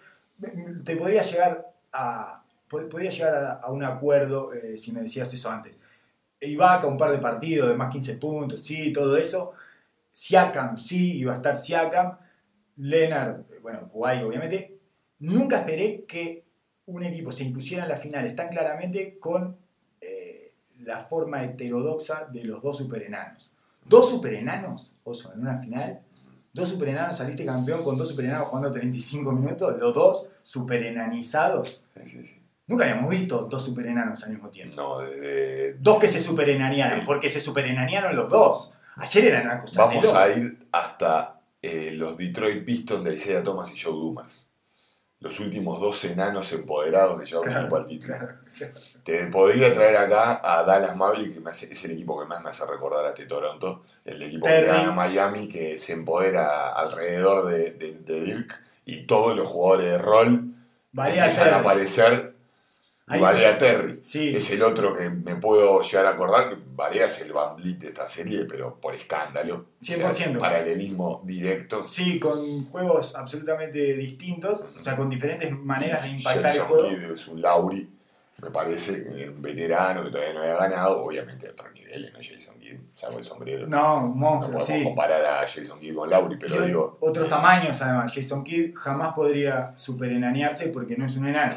te podría llegar a, pod- podía llegar a, un acuerdo eh, si me decías eso antes. Ibaka, un par de partidos de más 15 puntos, sí, todo eso. Siakam, sí, iba a estar Siakam. Leonard, eh, bueno, Kuwait obviamente. Nunca esperé que un equipo se impusiera en las finales tan claramente con eh, la forma heterodoxa de los dos superenanos. Dos superenanos, Oso, en una final. Dos superenanos, saliste campeón con dos superenanos jugando 35 minutos, los dos superenanizados. Sí, sí, sí. Nunca habíamos visto dos superenanos al mismo tiempo. No, desde. Dos que se superenanearon, porque se superenanearon los dos. Ayer era una cosa Vamos a ir hasta eh, los Detroit Pistons de Isaiah Thomas y Joe Dumas. Los últimos dos enanos empoderados que llevaron el equipo al título. Claro, claro. Te podría traer acá a Dallas Maverick, que me hace- es el equipo que más me hace recordar a este Toronto. El equipo que Terry. gana Miami, que se empodera alrededor de, de- de Dirk y todos los jugadores de rol empiezan a aparecer. Ahí. Terry. Sí, Es el otro que me puedo llegar a acordar. que Varea es el Van de esta serie, pero por escándalo. O sea, es 100%. paralelismo directo. sí, con juegos absolutamente distintos, o sea, con diferentes maneras de impactar el Jason juego. Kidd es un Lauri, me parece, un veterano que todavía no había ganado, obviamente a otros niveles, no Jason Kidd, salvo el sombrero. No, un No monstruo, podemos sí. comparar a Jason Kidd con Lauri, pero Y digo, otros tamaños además. Jason Kidd jamás podría superenanearse porque no es un enano.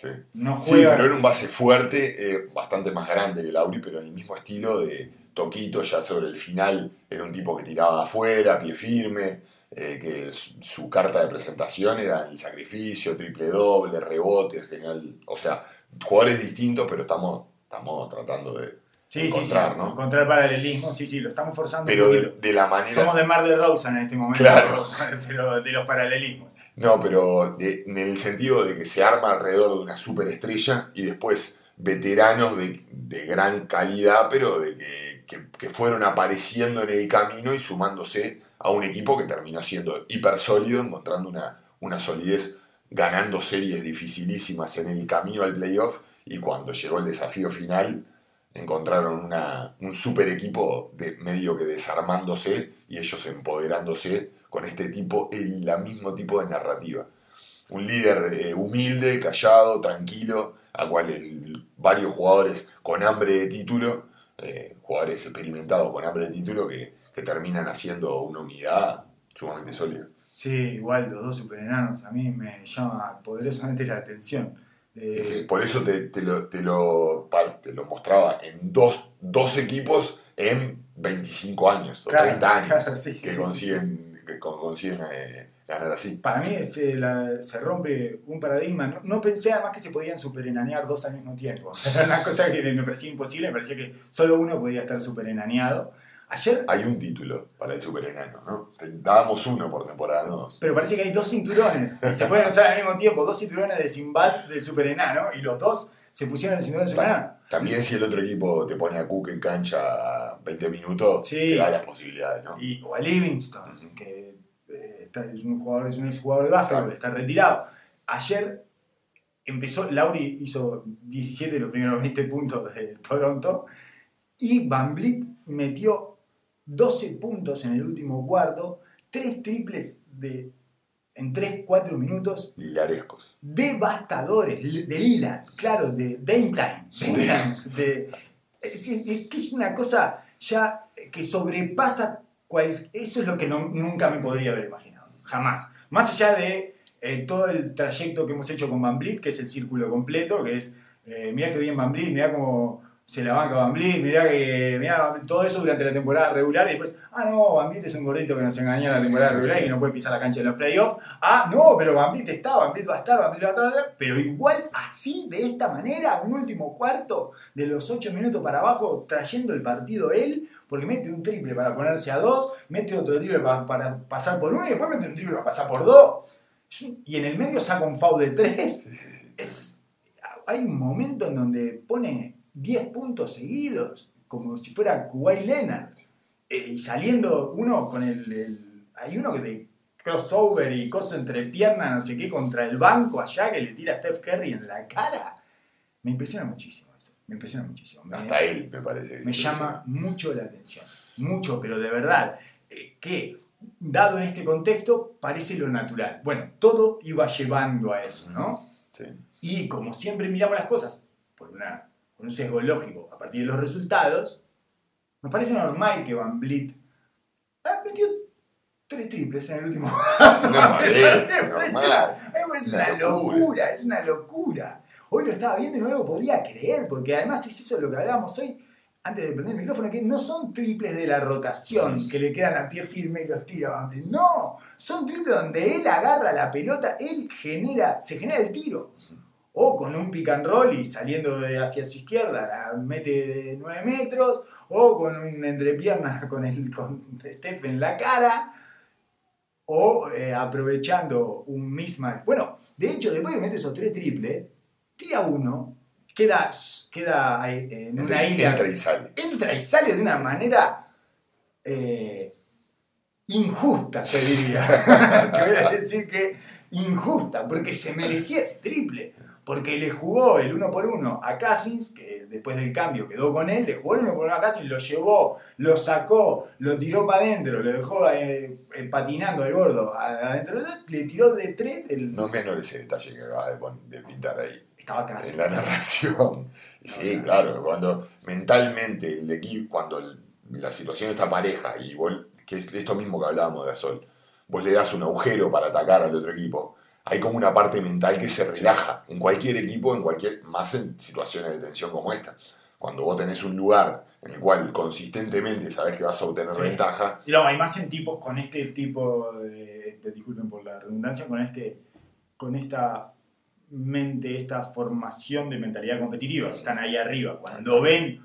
Sí. No Sí, juega. pero era un base fuerte, eh, bastante más grande que Lauri, pero en el mismo estilo de Toquito, ya sobre el final, era un tipo que tiraba afuera, pie firme, eh, que su, su carta de presentación era el sacrificio, triple doble, rebotes, genial. O sea, jugadores distintos, pero estamos, estamos tratando de sí, sí, sí. encontrar, ¿no? Encontrar paralelismo, sí, sí, lo estamos forzando Pero un de, la manera... Somos de Mar de Rosa en este momento, Claro. pero de los paralelismos. No, pero de- en el sentido de que se arma alrededor de una superestrella y después veteranos de, de gran calidad, pero de que, que- que fueron apareciendo en el camino y sumándose a un equipo que terminó siendo hiper sólido, encontrando una, una solidez, ganando series dificilísimas en el camino al playoff y cuando llegó el desafío final encontraron una, un super equipo de medio que desarmándose y ellos empoderándose con este tipo, el la mismo tipo de narrativa. Un líder eh, humilde, callado, tranquilo, a cual varios jugadores con hambre de título, eh, jugadores experimentados con hambre de título que, que terminan haciendo una unidad sumamente sólida. Sí, igual los dos superenanos a mí me llama poderosamente la atención. Eh, por eso te, te lo, te, lo, te lo mostraba en dos, dos equipos en 25 años o Claro, 30 años claro, sí, sí, que sí, consiguen, que con- consiguen eh, ganar así. Para mí se, la- se rompe un paradigma. No, no pensé además que se podían superenanear dos al mismo tiempo. Era una cosa que me parecía imposible, me parecía que solo uno podía estar superenaneado. Ayer, Hay un título para el super enano, ¿no? Dábamos uno por temporada, no dos. pero parece que hay dos cinturones se pueden usar al mismo tiempo, dos cinturones de Sinbad del superenano y los dos se pusieron el cinturón del superenano. También si el otro equipo te pone a Cook en cancha 20 minutos, Sí. te da las posibilidades, ¿no? y, o a Livingston, que eh, está- es un jugador, es un ex jugador de básquetbol, está retirado. Ayer empezó, Lauri hizo 17 de los primeros 20 puntos de Toronto y Van Vliet metió 12 puntos en el último cuarto, tres triples de, en 3-4 minutos Lilarescos. devastadores de Lillard, claro, de Dame Time. Dame Time, de- es, es que es una cosa ya que sobrepasa cual, eso es lo que no- nunca me podría haber imaginado, jamás. Más allá de eh, todo el trayecto que hemos hecho con Van Vliet, que es el círculo completo, que es, eh, mirá que bien Van Vliet, mirá cómo se la banca Van mirá que, mirá todo eso durante la temporada regular y después, ah no, Van es un gordito que nos engañó en la temporada regular y que no puede pisar la cancha de los playoffs, ah no, pero Van Vliet está, Van va a estar, Van va a estar, pero igual así, de esta manera, un último cuarto de los 8 minutos para abajo, trayendo el partido él, porque mete un triple para ponerse a dos, mete otro triple para, para pasar por uno y después mete un triple para pasar por dos. Y en el medio saca un foul de tres. Es, hay un momento en donde pone 10 puntos seguidos, como si fuera Kuwait Leonard. Eh, y saliendo uno con el, el- Hay uno que de crossover y cosa entre piernas, no sé qué, contra el banco allá que le tira a Steph Curry en la cara. Me impresiona muchísimo eso. Me impresiona muchísimo. Me- Hasta él, me parece. me llama mucho la atención. Mucho, pero de verdad. eh, que, dado en este contexto, parece lo natural. Bueno, todo iba llevando a eso, ¿no? Sí. Y como siempre miramos las cosas por, una, por un sesgo lógico a partir de los resultados, nos parece normal que Van Vliet ah, metió tres triples en el último. No parece normal. una- parece locura. locura, es una locura. Hoy lo estaba viendo y no lo podía creer, porque además es eso lo que hablábamos hoy antes de prender el micrófono, que no son triples de la rotación que le quedan a pie firme y los tira Van Vliet. No, son triples donde él agarra la pelota, él genera, se genera el tiro. O con un pick and roll y saliendo de hacia su izquierda la mete de 9 metros, o con un entrepierna con, el, con Steph en la cara, o eh, aprovechando un mismatch. Bueno, de hecho, después que mete esos tres triples, tira uno, queda, queda eh, en una Entra, isla entra y sale. entra y sale de una manera eh, injusta, te diría. te voy a decir que injusta, porque se merecía ese triple. Porque le jugó el uno por uno a Cousins, que después del cambio quedó con él, le jugó el uno por uno a Cousins, lo llevó, lo sacó, lo tiró para adentro, lo dejó eh, eh, patinando al gordo adentro, le tiró de tres, del- No menor ese detalle que acabas de, de pintar ahí. estaba casi. en la narración. Sí, claro, cuando mentalmente el equipo, cuando la situación está pareja y vos, que es esto mismo que hablábamos de Gasol, vos le das un agujero para atacar al otro equipo, hay como una parte mental que se relaja en cualquier equipo, en cualquier, más en situaciones de tensión como esta. Cuando vos tenés un lugar en el cual consistentemente sabés que vas a obtener Sí. ventaja, Y no, hay más en tipos con este tipo de, de- disculpen por la redundancia, con este, con esta mente, esta formación de mentalidad competitiva, están ahí arriba. Cuando ven,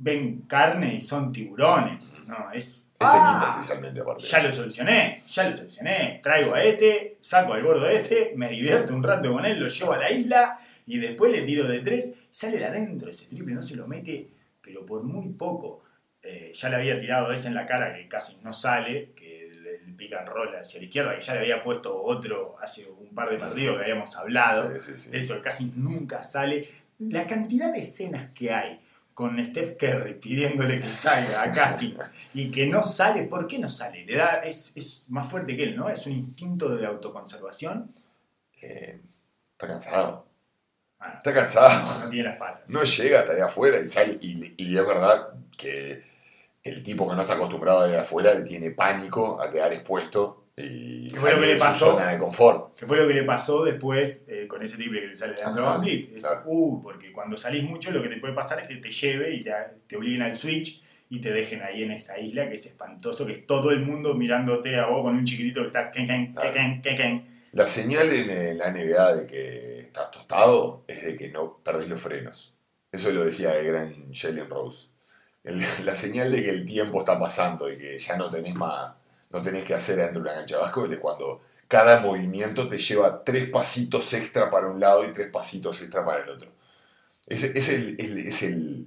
ven carne y son tiburones, no, es este ¡Ah! equipo especialmente aparte. ya lo solucioné, ya lo solucioné. Traigo a este, saco al gordo este, me divierto un rato con él, lo llevo a la isla y después le tiro de tres. Sale de adentro ese triple, no se lo mete, pero por muy poco. Eh, ya le había tirado ese en la cara que casi no sale, que el, el pick and roll hacia la izquierda, que ya le había puesto otro hace un par de partidos que habíamos hablado. Sí, sí, sí. De eso que casi nunca sale. La cantidad de escenas que hay con Steph Curry pidiéndole que salga a casi y que no sale, ¿por qué no sale? Le da, es, es más fuerte que él, ¿no? Es un instinto de autoconservación. Eh, está cansado. Ah, Está cansado. no tiene las patas. no llega hasta allá afuera y sale. Y, y es verdad que el tipo que no está acostumbrado a ir afuera le tiene pánico a quedar expuesto y ¿Qué fue lo que le pasó? zona de confort. Que fue lo que le pasó después eh, con ese triple que le sale de Vliet. Es, claro. uh, porque cuando salís mucho lo que te puede pasar es que te lleve y te, te obliguen al switch y te dejen ahí en esa isla que es espantoso, que es todo el mundo mirándote a vos con un chiquitito que está ken, ken, ken, ken, ken, ken. La señal en la NBA de que estás tostado es de que no perdés los frenos. Eso lo decía el gran Jalen Rose. El- la señal de que el tiempo está pasando y que ya no tenés más, no tenés que hacer adentro de una cancha de básquetbol es cuando cada movimiento te lleva tres pasitos extra para un lado y tres pasitos extra para el otro. Es, es el, es el-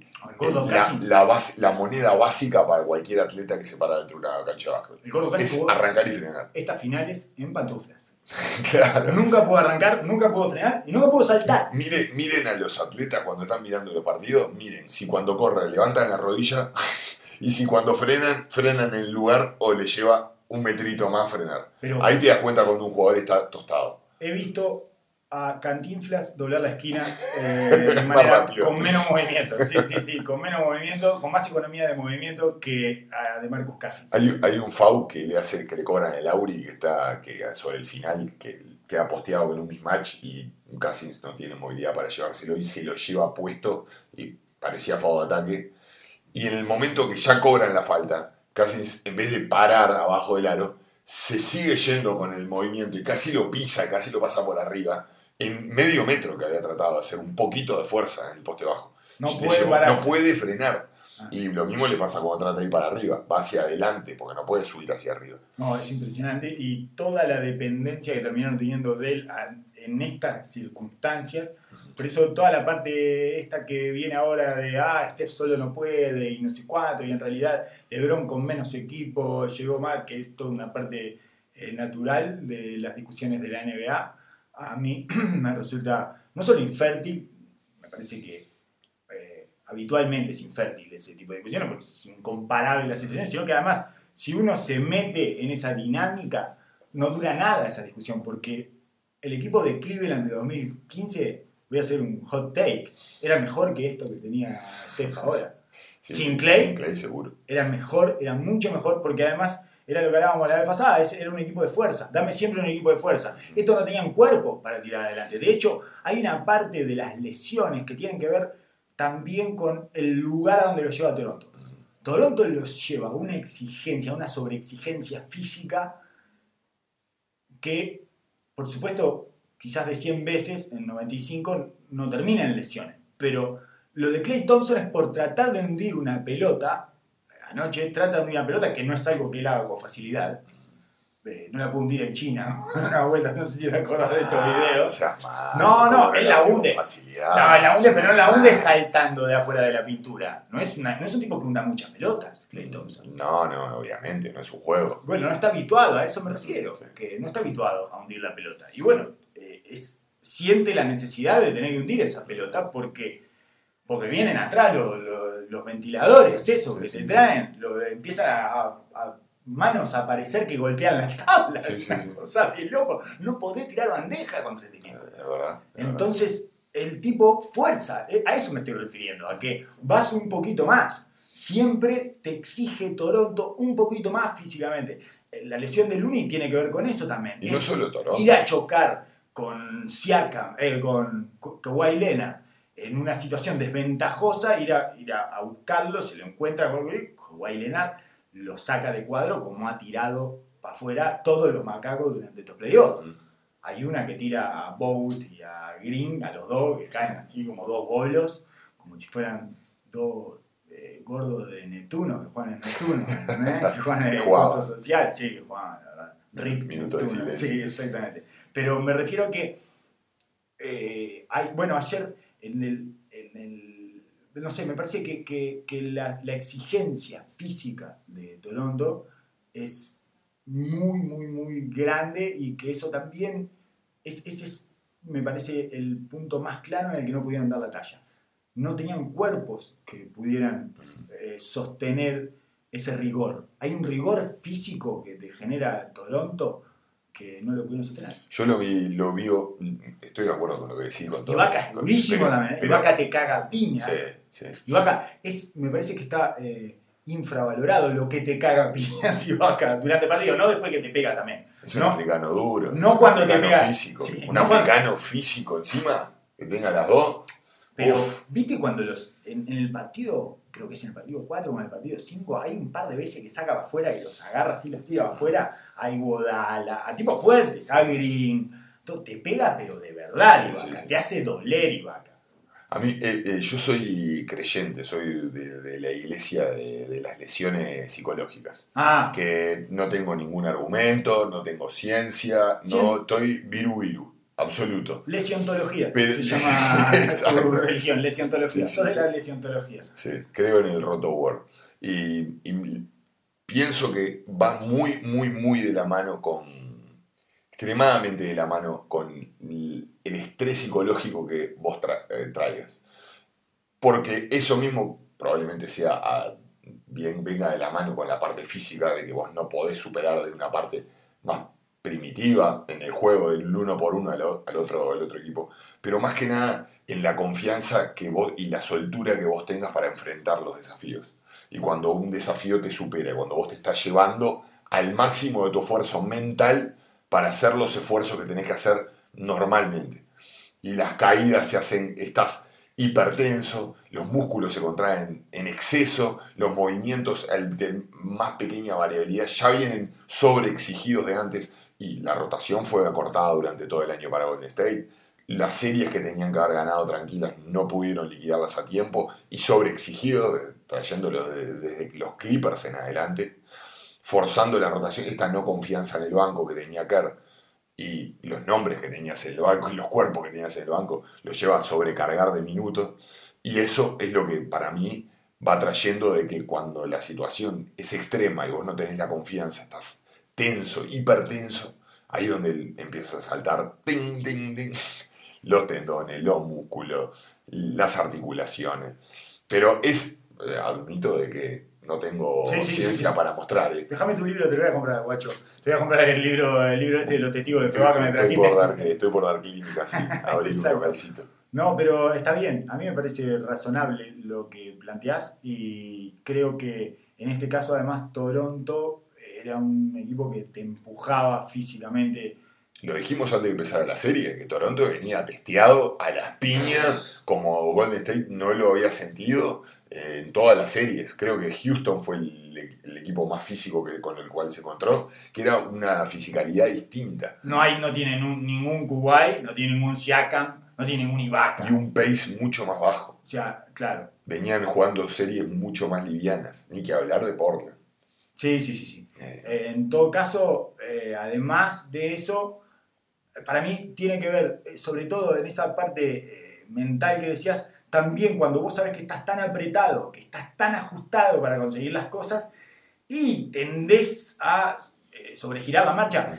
la, base- la moneda básica para cualquier atleta que se para dentro de una cancha de básquetbol. El gordo Es arrancar y frenar. estas finales en pantuflas. Claro. Nunca puedo arrancar, nunca puedo frenar y nunca puedo saltar. Mire, miren a los atletas cuando están mirando los partidos, miren, si cuando corren levantan la rodilla y si cuando frenan, frenan en el lugar o le lleva un metrito más frenar. Pero Ahí te das cuenta cuando un jugador está tostado. he visto a Cantinflas doblar la esquina eh, de manera con menos movimiento. Sí, sí, sí, con menos movimiento, con más economía de movimiento que a de Marcus Cousins. Hay, hay un FAU que le hace, que le cobran el Auri que está que sobre el final, que queda posteado con un mismatch y un Cousins no tiene movilidad para llevárselo y se lo lleva puesto y parecía FAU de ataque. Y en el momento que ya cobran la falta, Cousins en vez de parar abajo del aro, se sigue yendo con el movimiento y casi lo pisa, casi lo pasa por arriba, en medio metro que había tratado de hacer un poquito de fuerza en el poste bajo. No puede llevó- no puede frenar. Ah. Y lo mismo le pasa cuando trata de ir para arriba, va hacia adelante porque no puede subir hacia arriba. No, es impresionante. Y toda la dependencia que terminaron teniendo de él a- en estas circunstancias. Por eso toda la parte esta que viene ahora de, ah, Steph solo no puede y no sé cuánto, y en realidad LeBron con menos equipo llegó más, que es toda una parte eh, natural de las discusiones de la NBA, a mí me resulta no solo infértil, me parece que eh, habitualmente es infértil ese tipo de discusiones, porque es incomparable la situación, sino que además, si uno se mete en esa dinámica, no dura nada esa discusión, porque el equipo de Cleveland de 2015, voy a hacer un hot take, era mejor que esto que tenía Steph ahora. Sí, Sin Clay. Sin Clay seguro. Era mejor, era mucho mejor, porque además era lo que hablábamos la vez pasada, era un equipo de fuerza. Dame siempre un equipo de fuerza. Estos no tenían cuerpo para tirar adelante. De hecho, hay una parte de las lesiones que tienen que ver también con el lugar a donde los lleva Toronto. Toronto los lleva a una exigencia, a una sobreexigencia física que, por supuesto, quizás de 100 veces en 95 no termina en lesiones. Pero lo de Clay Thompson es por tratar de hundir una pelota. Anoche trata de hundir una pelota que no es algo que él haga con facilidad. Eh, no la pudo hundir en China. Una vuelta, no sé si te acordás de esos Ah, videos. no No, él la hunde. No, la hunde, pero no la hunde Ah. saltando de afuera de la pintura. No es, una- no es un tipo que hunda muchas pelotas, Clay Thompson. No, no, obviamente, no es un juego. Bueno, no está habituado, a eso me refiero, Sí. que no está habituado a hundir la pelota. Y bueno, eh, es, siente la necesidad de tener que hundir esa pelota porque, porque vienen atrás lo- lo- los ventiladores, eso, que Sí, te traen, lo, empiezan a- manos a parecer que golpean las tablas, Sí, sí, cosa loco. No podés tirar bandeja contra este equipo. Es verdad. es Entonces, el tipo fuerza, eh, a eso me estoy refiriendo, a que vas un poquito más. Siempre te exige Toronto un poquito más físicamente. Eh, La lesión de Looney tiene que ver con eso también. no solo Toronto. ir a chocar con Siakam, eh, con Ka- Kawhi Leonard en una situación desventajosa, ir a, ir a, a buscarlo, se lo encuentra con Kawhi Leonard, lo saca de cuadro como ha tirado para afuera todos los macacos durante estos playoffs. Hay una que tira a Boat y a Green, a los dos, que caen así como dos bolos, como si fueran dos eh, gordos de Neptuno, que juegan en Neptuno, que juegan en el curso social, sí, que juegan, la verdad. Rip Minuto de Neptuno, silencio. sí, exactamente. Pero me refiero a que, eh, hay, bueno, ayer en el, en el- no sé, me parece que, que- que la, la exigencia física de Toronto es muy, muy, muy grande y que eso también, es, ese es, me parece, el punto más claro en el que no pudieron dar la talla. No tenían cuerpos que pudieran eh, sostener ese rigor. Hay un rigor físico que te genera Toronto que no lo pudieron sostener. Yo lo vi, lo vi, estoy de acuerdo con lo que decís con todo. Ibaka es durísimo también. ¿eh? Ibaka te caga piña. Sí, sí. Es, me parece que está eh, infravalorado lo que te caga piñas Ibaka durante el partido, no después que te pega también. Es un No. africano duro. No un cuando te pega- físico. sí, un no cuando- africano físico encima, que tenga las dos. Pero, Uf. ¿viste cuando los. En, en el partido, creo que es en el partido 4 o en el partido 5, hay un par de veces que saca para afuera y los agarra así, los tira para afuera. Hay Godala, a tipos fuertes, a Green. todo, Te pega, pero de verdad, Sí, Ibaka. sí, sí. Te hace doler, Ibaka. A mí, eh, eh, yo soy creyente, soy de, de la iglesia de, de las lesiones psicológicas. Ah, Que no tengo ningún argumento, no tengo ciencia, Sí. no estoy viru viru, absoluto. lesiontología. Pero- se llama tu religión, lesiontología. Sí, sí, de la lesiontología. Sí, creo en el roto word. Y, y pienso que va muy, muy, muy de la mano con, extremadamente de la mano con el estrés psicológico que vos tra- eh, traigas. Porque eso mismo probablemente sea a- bien venga de la mano con la parte física de que vos no podés superar de una parte más primitiva en el juego del uno por uno al, al otro, al otro equipo, pero más que nada en la confianza que vos y la soltura que vos tengas para enfrentar los desafíos. Y cuando un desafío te supera, cuando vos te estás llevando al máximo de tu esfuerzo mental para hacer los esfuerzos que tenés que hacer normalmente. Y las caídas se hacen, estás hipertenso, los músculos se contraen en exceso, los movimientos de más pequeña variabilidad ya vienen sobreexigidos de antes y la rotación fue acortada durante todo el año para Golden State. Las series que tenían que haber ganado tranquilas no pudieron liquidarlas a tiempo y sobreexigidos, trayéndolos de- desde los Clippers en adelante, forzando la rotación, esta no confianza en el banco que tenía Kerr y los nombres que tenías en el banco y los cuerpos que tenías en el banco los lleva a sobrecargar de minutos y eso es lo que para mí va trayendo de que cuando la situación es extrema y vos no tenés la confianza, estás tenso, hipertenso, ahí es donde empiezas a saltar ting, ting, ting, los tendones, los músculos, las articulaciones. Pero es, admito de que no tengo Sí, ciencia sí. para mostrar. ¿eh? Déjame tu libro, te lo voy a comprar, guacho. Te voy a comprar el libro, el libro este de los testigos de Jehová que me Estoy trajiste. por dar, estoy por dar clínica, sí, abrir un localcito. No, pero está bien. A mí me parece razonable lo que planteás y creo que en este caso además Toronto era un equipo que te empujaba físicamente. Lo dijimos antes de empezar la serie, que Toronto venía testeado a las piñas, como Golden State no lo había sentido eh, en todas las series. Creo que Houston fue el, el equipo más físico que, con el cual se encontró, que era una fisicalidad distinta No hay, no tienen un- ningún Kuwait, no tienen ningún Siakam, no tienen ningún Ibaka. y un pace mucho más bajo. O sea, claro. Venían jugando series mucho más livianas, ni que hablar de Portland. Sí, sí, sí, sí. Eh, Eh, en todo caso, eh, además de eso, para mí tiene que ver, sobre todo en esa parte eh, mental que decías, también cuando vos sabes que estás tan apretado, que estás tan ajustado para conseguir las cosas y tendés a eh, sobregirar la marcha.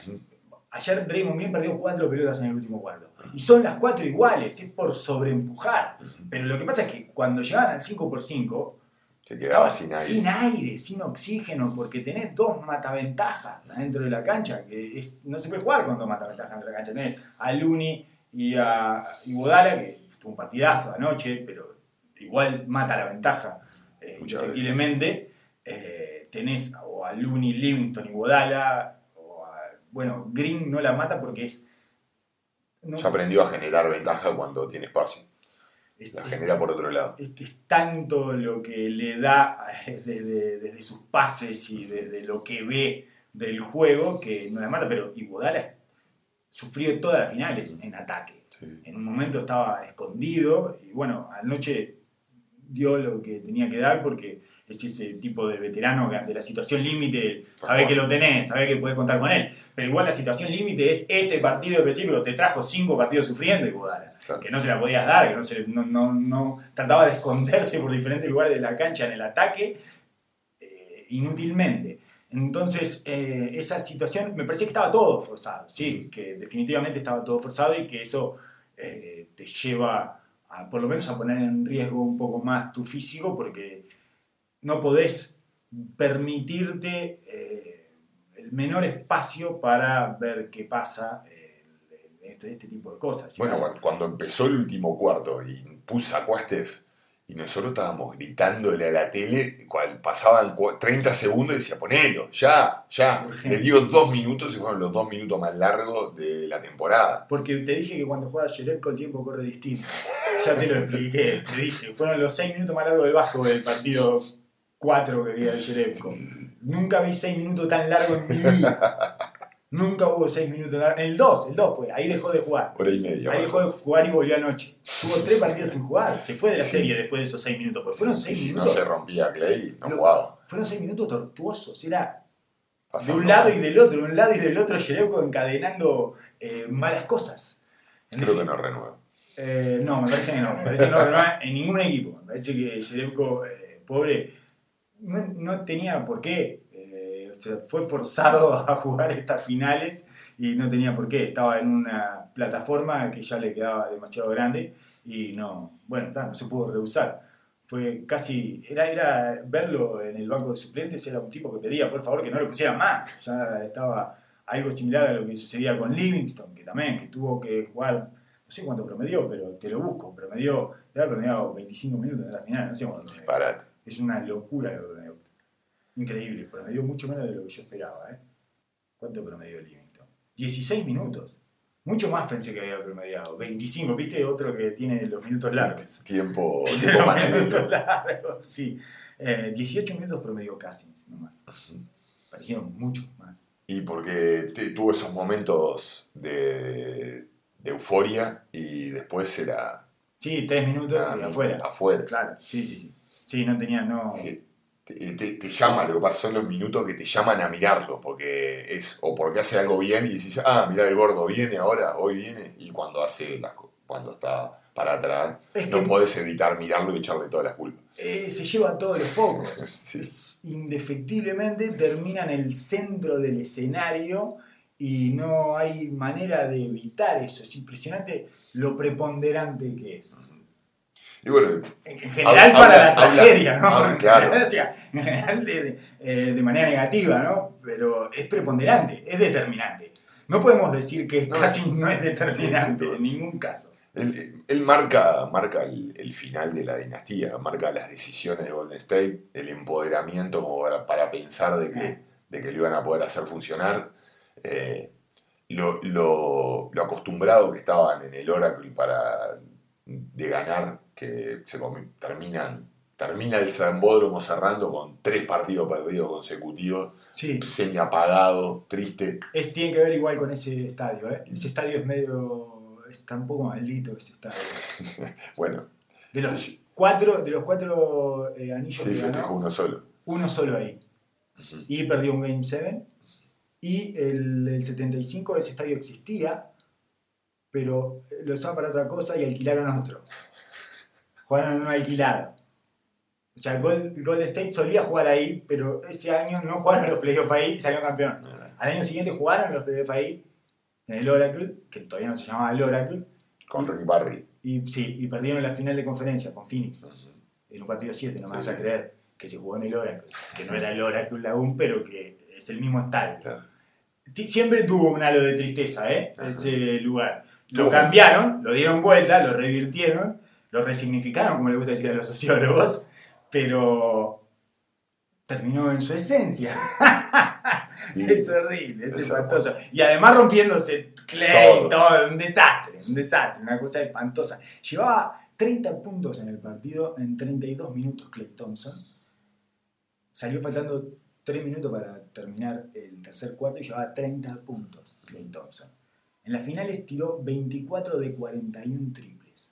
Ayer Draymond Green perdió cuatro pelotas en el último cuarto. Y son las cuatro iguales, es por sobreempujar. Pero lo que pasa es que cuando llegaban al 5x5, Se quedaba sin aire. sin aire, sin oxígeno, porque tenés dos mataventajas adentro de la cancha, que es- no se puede jugar con dos mataventajas dentro de la cancha. Tenés a Luni y a Iguodala, que un partidazo anoche, pero igual mata la ventaja eh, indefectiblemente. Eh, tenés o a Luni, Livingston, Iguodala, o a, bueno, Green no la mata porque es... no- Ya aprendió a generar ventaja cuando tiene espacio. es- La es- genera por otro lado. es, es tanto lo que le da eh, desde, desde sus pases y desde lo que ve del juego que no la mata, pero Iguodala sufrió todas las finales en ataque. Sí. En un momento estaba escondido y bueno, anoche dio lo que tenía que dar porque es ese tipo de veterano que ante la situación límite sabe que lo tenés, sabe que puede contar con él. Pero igual la situación límite es este partido específico, te trajo cinco partidos sufriendo Iguodala Claro. que no se la podías dar, que no, se, no, no, no- trataba de esconderse por diferentes lugares de la cancha en el ataque eh, inútilmente. Entonces, eh, esa situación, me parecía que estaba todo forzado, sí, que definitivamente estaba todo forzado y que eso eh, te lleva a, por lo menos a poner en riesgo un poco más tu físico porque no podés permitirte eh, el menor espacio para ver qué pasa eh, en este, este tipo de cosas. Si Bueno, cuando, empezó el último cuarto y puso, a Steph y nosotros estábamos gritándole a la tele, cual pasaban cua- 30 segundos y decía, ponelo, ya, ya. Le dio dos minutos y fueron los dos minutos más largos de la temporada. Porque te dije que cuando juega Jerebko el tiempo corre distinto. Ya te lo expliqué, te dije. Fueron los 6 minutos más largos del Vasco del partido 4 que había de Yerepko. Nunca vi 6 minutos tan largos en mi vida. Nunca hubo 6 minutos largos. El 2, el 2 fue. Ahí dejó de jugar. Hora y media. Ahí dejó de jugar y volvió anoche. Tuvo 3 partidos sin jugar. Se fue de la Sí. serie después de esos 6 minutos. Porque fueron Y 6 si no minutos. se rompía Clay, no No. jugaba. Fueron 6 minutos tortuosos. Era de Pasando- un lado y del otro, de un lado y del otro, Yerepko encadenando eh, malas cosas. En Creo que no renueva. Eh, no, me parece que no. Me parece que no renueva en ningún equipo. Me parece que Yerepko, eh, pobre, no, no tenía por qué. Sea, fue forzado a jugar estas finales y no tenía por qué. Estaba en una plataforma que ya le quedaba demasiado grande y no, bueno, no se pudo rehusar. Fue casi, era, era verlo en el banco de suplentes, era un tipo que pedía por favor que no lo pusieran más. Ya estaba algo similar a lo que sucedía con Livingston, que también, que tuvo que jugar, no sé cuánto promedió, pero te lo busco, promedió, haber promediado 25 minutos en la final, no sé cuánto. Es una locura lo que. Increíble, promedió mucho menos de lo que yo esperaba. ¿eh? ¿Cuánto promedió Livingston? 16 minutos. Mucho más pensé que había promediado. 25, ¿viste? Otro que tiene los minutos largos. Tiempo, tiempo los minutos lento. largos, sí. Eh, 18 minutos promedió Cousins, nomás. Parecieron muchos más. Y porque tuvo esos momentos de, de euforia y después era Sí, 3 minutos ah, y afuera. afuera. Claro, sí, sí, sí. Sí, no tenía, no. Que Te, te- te llama, lo que pasa son los minutos que te llaman a mirarlo, porque es, o porque hace algo bien y dices, ah, mira el gordo viene ahora, hoy viene, y cuando hace las cuando está para atrás, Es no podés evitar mirarlo y echarle todas las culpas. Eh, se lleva todos los focos. Sí. Es- indefectiblemente termina en el centro del escenario y no hay manera de evitar eso. Es impresionante lo preponderante que es. Y bueno, En en general Habla- para la habla- tragedia, ¿no? habla- claro. O sea, en general de, de- eh, de manera negativa, ¿no? Pero es preponderante, es determinante. No podemos decir que No, casi no es determinante sí, sí. en ningún caso. Él, él marca, marca el, el final de la dinastía, marca las decisiones de Golden State, el empoderamiento como para, para pensar de que, de que lo iban a poder hacer funcionar, eh, lo, lo- lo acostumbrado que estaban en el Oracle para de ganar, que se terminan, termina el Zambódromo cerrando con tres partidos perdidos consecutivos, Sí, semi apagado, triste. es, tiene que ver igual con ese estadio, ¿eh? Ese estadio es medio. está un poco maldito ese estadio. Bueno, De los Sí. cuatro, de los cuatro eh, anillos sí, que festejó ganó, uno solo. uno solo ahí. Y perdió un Game 7. Y el, el 75 ese estadio existía, pero lo usaban para otra cosa y alquilaron otro. Jugaron en un alquilado. O sea, Gold- Golden State solía jugar ahí, pero ese año no jugaron los playoffs ahí y salió campeón. Al año siguiente jugaron los playoffs ahí, en el Oracle, que todavía no se llamaba el Oracle, Con Rick Barry. y sí, y perdieron la final de conferencia con Phoenix. En un partido 7, no me vas Sí. a creer que se jugó en el Oracle, que no era el Oracle aún, pero que es el mismo estadio. Claro. Siempre tuvo un halo de tristeza, ¿eh? Ese lugar. Lo cambiaron, lo dieron vuelta, lo revirtieron, lo resignificaron, como le gusta decir a los sociólogos, pero terminó en su esencia. Es horrible, es Es espantoso. Y además rompiéndose Clay, Todo. todo. un desastre, un desastre, una cosa espantosa. Llevaba 30 puntos en el partido en 32 minutos Clay Thompson. Salió faltando 3 minutos para terminar el tercer cuarto y llevaba 30 puntos Clay Thompson. En las finales tiró 24 de 41 triples.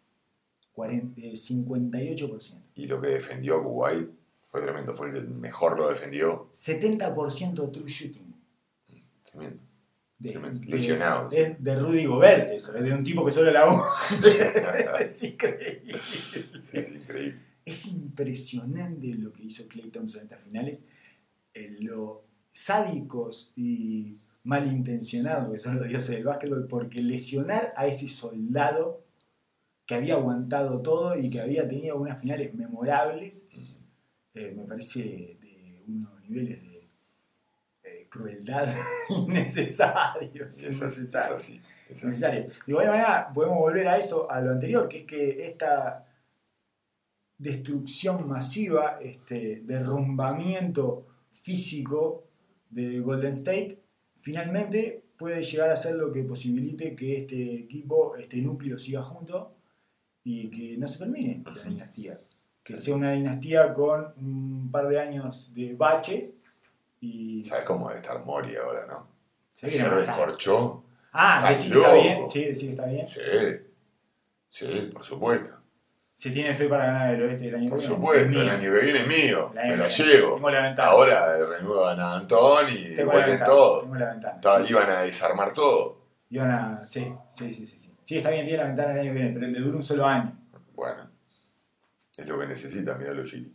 40, eh, 58%. Y lo que defendió a Kuwait fue tremendo, fue el que mejor lo defendió. 70% true shooting. Tremendo. de, Tremendo. de- Lesionado, sí. Es de Rudy Gobert, eso, es de un tipo que solo la usa. es increíble. Sí, es increíble. Es impresionante lo que hizo Clay Thompson en estas finales. eh, lo sádicos y malintencionados que son los dioses del básquetbol, porque lesionar a ese soldado que había aguantado todo y que había tenido unas finales memorables, eh, me parece de unos niveles de crueldad innecesarios. Es así, es innecesarios así, es así. necesario. De igual manera, podemos volver a eso, a lo anterior, que es que esta destrucción masiva, este derrumbamiento físico de Golden State, finalmente puede llegar a ser lo que posibilite que este equipo, este núcleo siga junto y que no se termine la dinastía. Que sea una dinastía con un par de años de bache y... ¿Sabes cómo debe estar Mori ahora, no? Que Se estar. descorchó. Ah, decir que está loco. bien. Sí, decir que está bien. Sí, sí, por supuesto. Se tiene fe para ganar el oeste del año Por que viene. supuesto, Es el año que viene es mío. Me viene. llevo. Tengo la ventaja. Ahora renuevan a Antón y Tengo vuelven todo. Tengo la ventana. Iban a desarmar todo. Una, sí, sí, sí, sí, sí. Sí, está bien, tiene la ventana el año que viene, pero le dura un solo año. Bueno, es lo que necesita, mirá los Gili.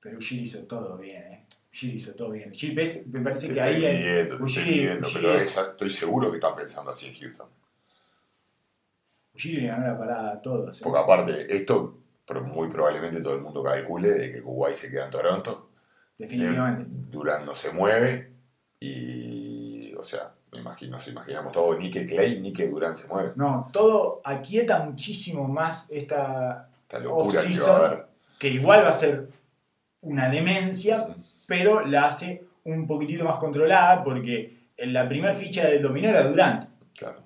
Pero Ujiri hizo todo bien, ¿eh? Ujiri hizo todo bien. Ujiri, ¿ves? Me parece Te que estoy ahí... midiendo, te estoy Ujiri pero es- estoy seguro que están pensando así en Houston. Ujiri le ganó la parada a todos. ¿eh? Porque aparte, esto pero muy probablemente todo el mundo calcule de que Kuwait se queda en Toronto. Definitivamente. Eh, Durant no se mueve y, o sea, me imagino, nos imaginamos todo, ni que Clay ni que Durant se mueve. No, todo aquieta muchísimo más esta Esta locura que va a Off-season. haber. que igual va a ser una demencia, pero la hace un poquitito más controlada porque en la primera ficha del dominó era Durant. Claro.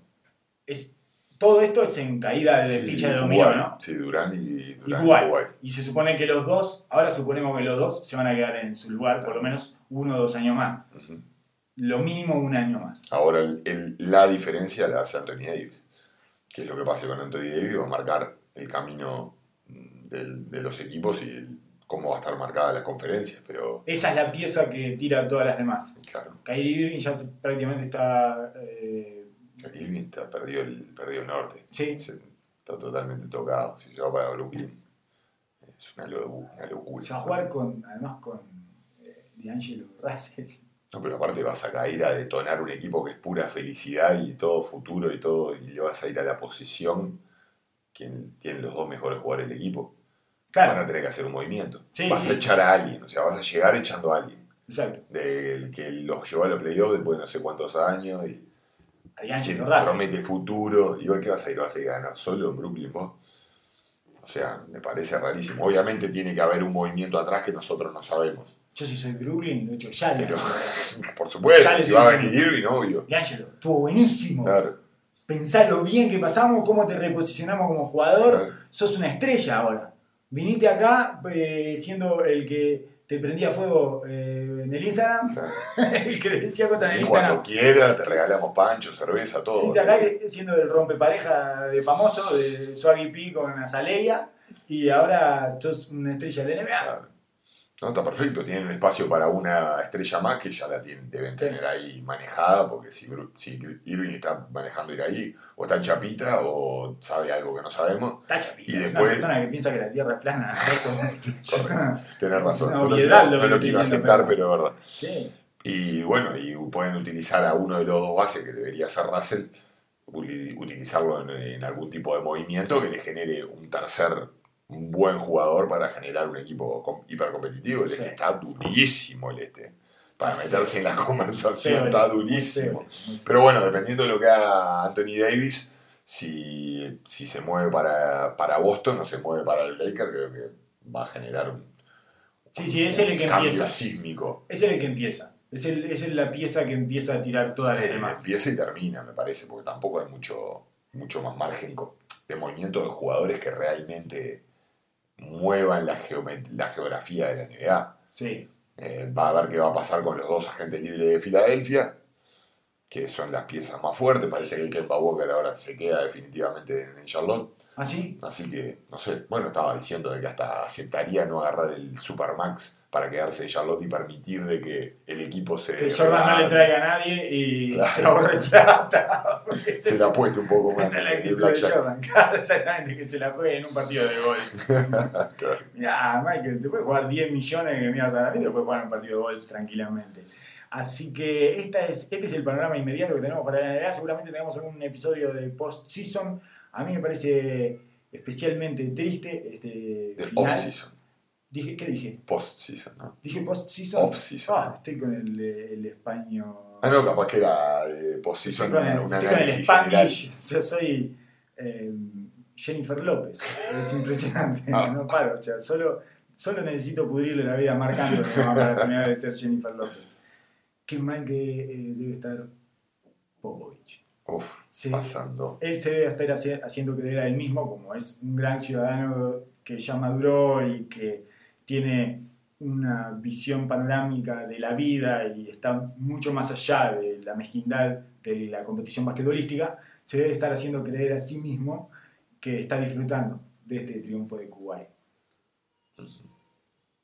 Es, todo esto es en caída de Sí, ficha de dominó, ¿no? Sí, Durant y, Y Durant y Kuwait. Kuwait. Y se supone que los dos, ahora suponemos que los dos se van a quedar en su lugar por lo menos uno o dos años más. Lo mínimo un año más. Ahora el- el- la diferencia la hace Anthony Davis. Que es lo que pase con Anthony Davis, va a marcar el camino mm, del- de los equipos y el- cómo va a estar marcada las conferencias. Pero, Esa es la pieza que tira a todas las demás. claro, Kyrie Irving ya prácticamente está... eh, Irving está- perdió, el, perdió el norte. sí, Se- está totalmente tocado. Si se va para Brooklyn, es una, lo- una locura. se va a jugar con, además con eh, D'Angelo Russell. No, pero aparte vas a caer a detonar un equipo que es pura felicidad y todo futuro y todo, y le vas a ir a la posición quien tiene los dos mejores jugadores del equipo. Van a Claro, tener que hacer un movimiento. Sí, vas sí. a echar a alguien, o sea, vas a llegar echando a alguien. exacto. Del que los llevó a los playoffs después de no sé cuántos años y Russell. promete futuro. ¿Y vos qué vas a ir? ¿Vas a ir a ganar solo en Brooklyn vos? O sea, me parece rarísimo. Obviamente tiene que haber un movimiento atrás que nosotros no sabemos. Yo si soy Brooklyn, lo he hecho ya. Pero, por supuesto, Ya si va a venir. Irving, obvio. D'Angelo, estuvo buenísimo. Claro, Pensá lo bien que pasamos, cómo te reposicionamos como jugador. claro. Sos una estrella ahora. Viniste acá eh, siendo el que te prendía fuego eh, en el Instagram, el que decía cosas en el Y cuando quiera te regalamos pancho, cerveza, todo. Viniste acá siendo el rompepareja de famoso, de Swaggy P con Azalea, y ahora sos una estrella de NBA. Claro. No, está perfecto, tienen un espacio para una estrella más que ya la tienen, deben Sí. tener ahí manejada, porque si, si Irving está manejando ir ahí, o está chapita, o sabe algo que no sabemos, Está chapita, Y es después- una persona que piensa que la Tierra es plana. Eso, ya es una- tener Es razón. No lo quiero, no lo aceptar, pero- es verdad. Sí, Y bueno, y pueden utilizar a uno de los dos bases, que debería ser Russell, utilizarlo en, en algún tipo de movimiento que le genere un tercer, un buen jugador para generar un equipo com- hipercompetitivo. El Sí. este está durísimo, el este. Para meterse en la conversación está durísimo. Pero bueno, dependiendo de lo que haga Anthony Davis, si, si se mueve para, para Boston o se mueve para el Lakers, creo que va a generar un, Sí, sí, es el que un cambio empieza. sísmico. Es el que empieza. Es, el, es la pieza que empieza a tirar todas las demás. empieza y termina, me parece, porque tampoco hay mucho, mucho más margen de movimiento de jugadores que realmente muevan la, la geografía de la NBA. Sí. Eh, va a ver qué va a pasar con los dos agentes libres de Filadelfia, que son las piezas más fuertes. Parece que el Kemba Walker ahora se queda definitivamente en, en Charlotte. ¿Ah, sí? Así que, no sé, bueno, estaba diciendo de que hasta aceptaría no agarrar el Supermax para quedarse en Charlotte y permitir de que el equipo se... Que Jordan no le traiga a nadie y Claro. se ahorre plata. Se la ha puesto un poco más Esa es la actitud de. Jordan. Claro, exactamente, que se la juegue en un partido de golf. Claro. Mirá, Michael, te puedes jugar 10 millones que me ibas a mí, te lo puedes jugar en un partido de golf tranquilamente. Así que esta es, este es el panorama inmediato que tenemos para la NBA. Seguramente tengamos algún episodio de post-season. A mí me parece especialmente triste este De final. Dije, ¿Qué dije? Post-season, ¿no? ¿Dije post-season? Off-season. Ah, estoy con el, el español. Ah, no, capaz que era Estoy post-season con una- el, un estoy con el análisis general. Spanish. O sea, soy eh, Jennifer López. Es impresionante. Ah. No paro. O sea, solo, solo necesito pudrirle la vida marcando para terminar de ser Jennifer López. Qué mal que eh, debe estar Popovich. Uf, pasando. él se debe estar haci- haciendo creer a él mismo como es un gran ciudadano que ya maduró y que tiene una visión panorámica de la vida y está mucho más allá de la mezquindad de la competición basquetbolística, se debe estar haciendo creer a sí mismo que está disfrutando de este triunfo de Kuwait.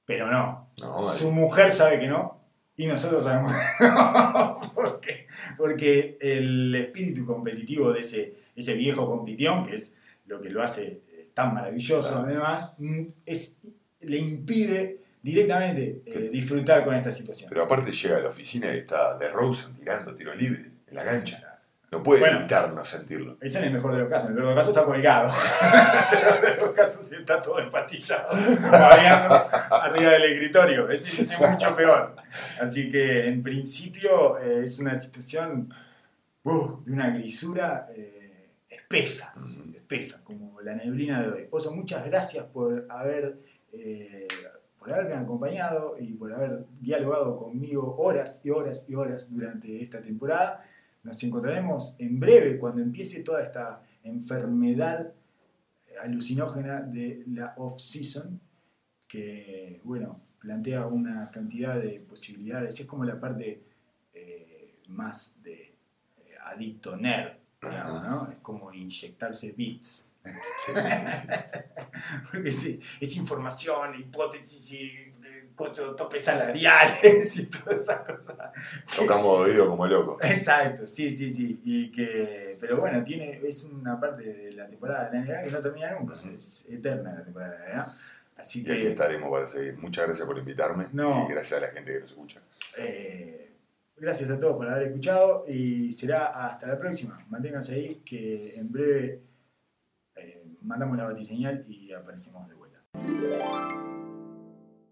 Pero no, No, su mujer sabe que no y nosotros sabemos que no. porque, porque el espíritu competitivo de ese, ese viejo compitión, que es lo que lo hace eh, tan maravilloso Claro. además, mm, es, le impide directamente eh, disfrutar con esta situación. Pero aparte llega a la oficina y está de Rosen tirando tiro libre en la cancha. No puede Bueno. evitar no sentirlo. Eso en el mejor de los casos. En el peor de los casos está colgado. en el peor de los casos está todo empastillado, babeando arriba del escritorio. Es, es mucho peor. Así que en principio eh, es una situación uh, de una grisura eh, espesa, espesa, como la neblina de hoy. Oso, muchas gracias por haber, eh, por haberme acompañado y por haber dialogado conmigo horas y horas y horas durante esta temporada. Nos encontraremos en breve cuando empiece toda esta enfermedad alucinógena de la off-season, que, bueno, plantea una cantidad de posibilidades. Es como la parte eh, más de eh, adicto nerd, digamos, ¿no? Es como inyectarse bits. Porque sí, es información, hipótesis y eh, topes salariales y todas esas cosas. Tocamos oído como loco. Exacto, sí, sí, sí. Y que, pero bueno, tiene, es una parte de la temporada de la NBA que no termina nunca. Es eterna la temporada de la NBA. Así Y aquí estaremos para seguir. Muchas gracias por invitarme No. y gracias a la gente que nos escucha. eh, gracias a todos por haber escuchado y será hasta la próxima. Manténganse ahí que en breve mandamos la batiseñal y aparecemos de vuelta.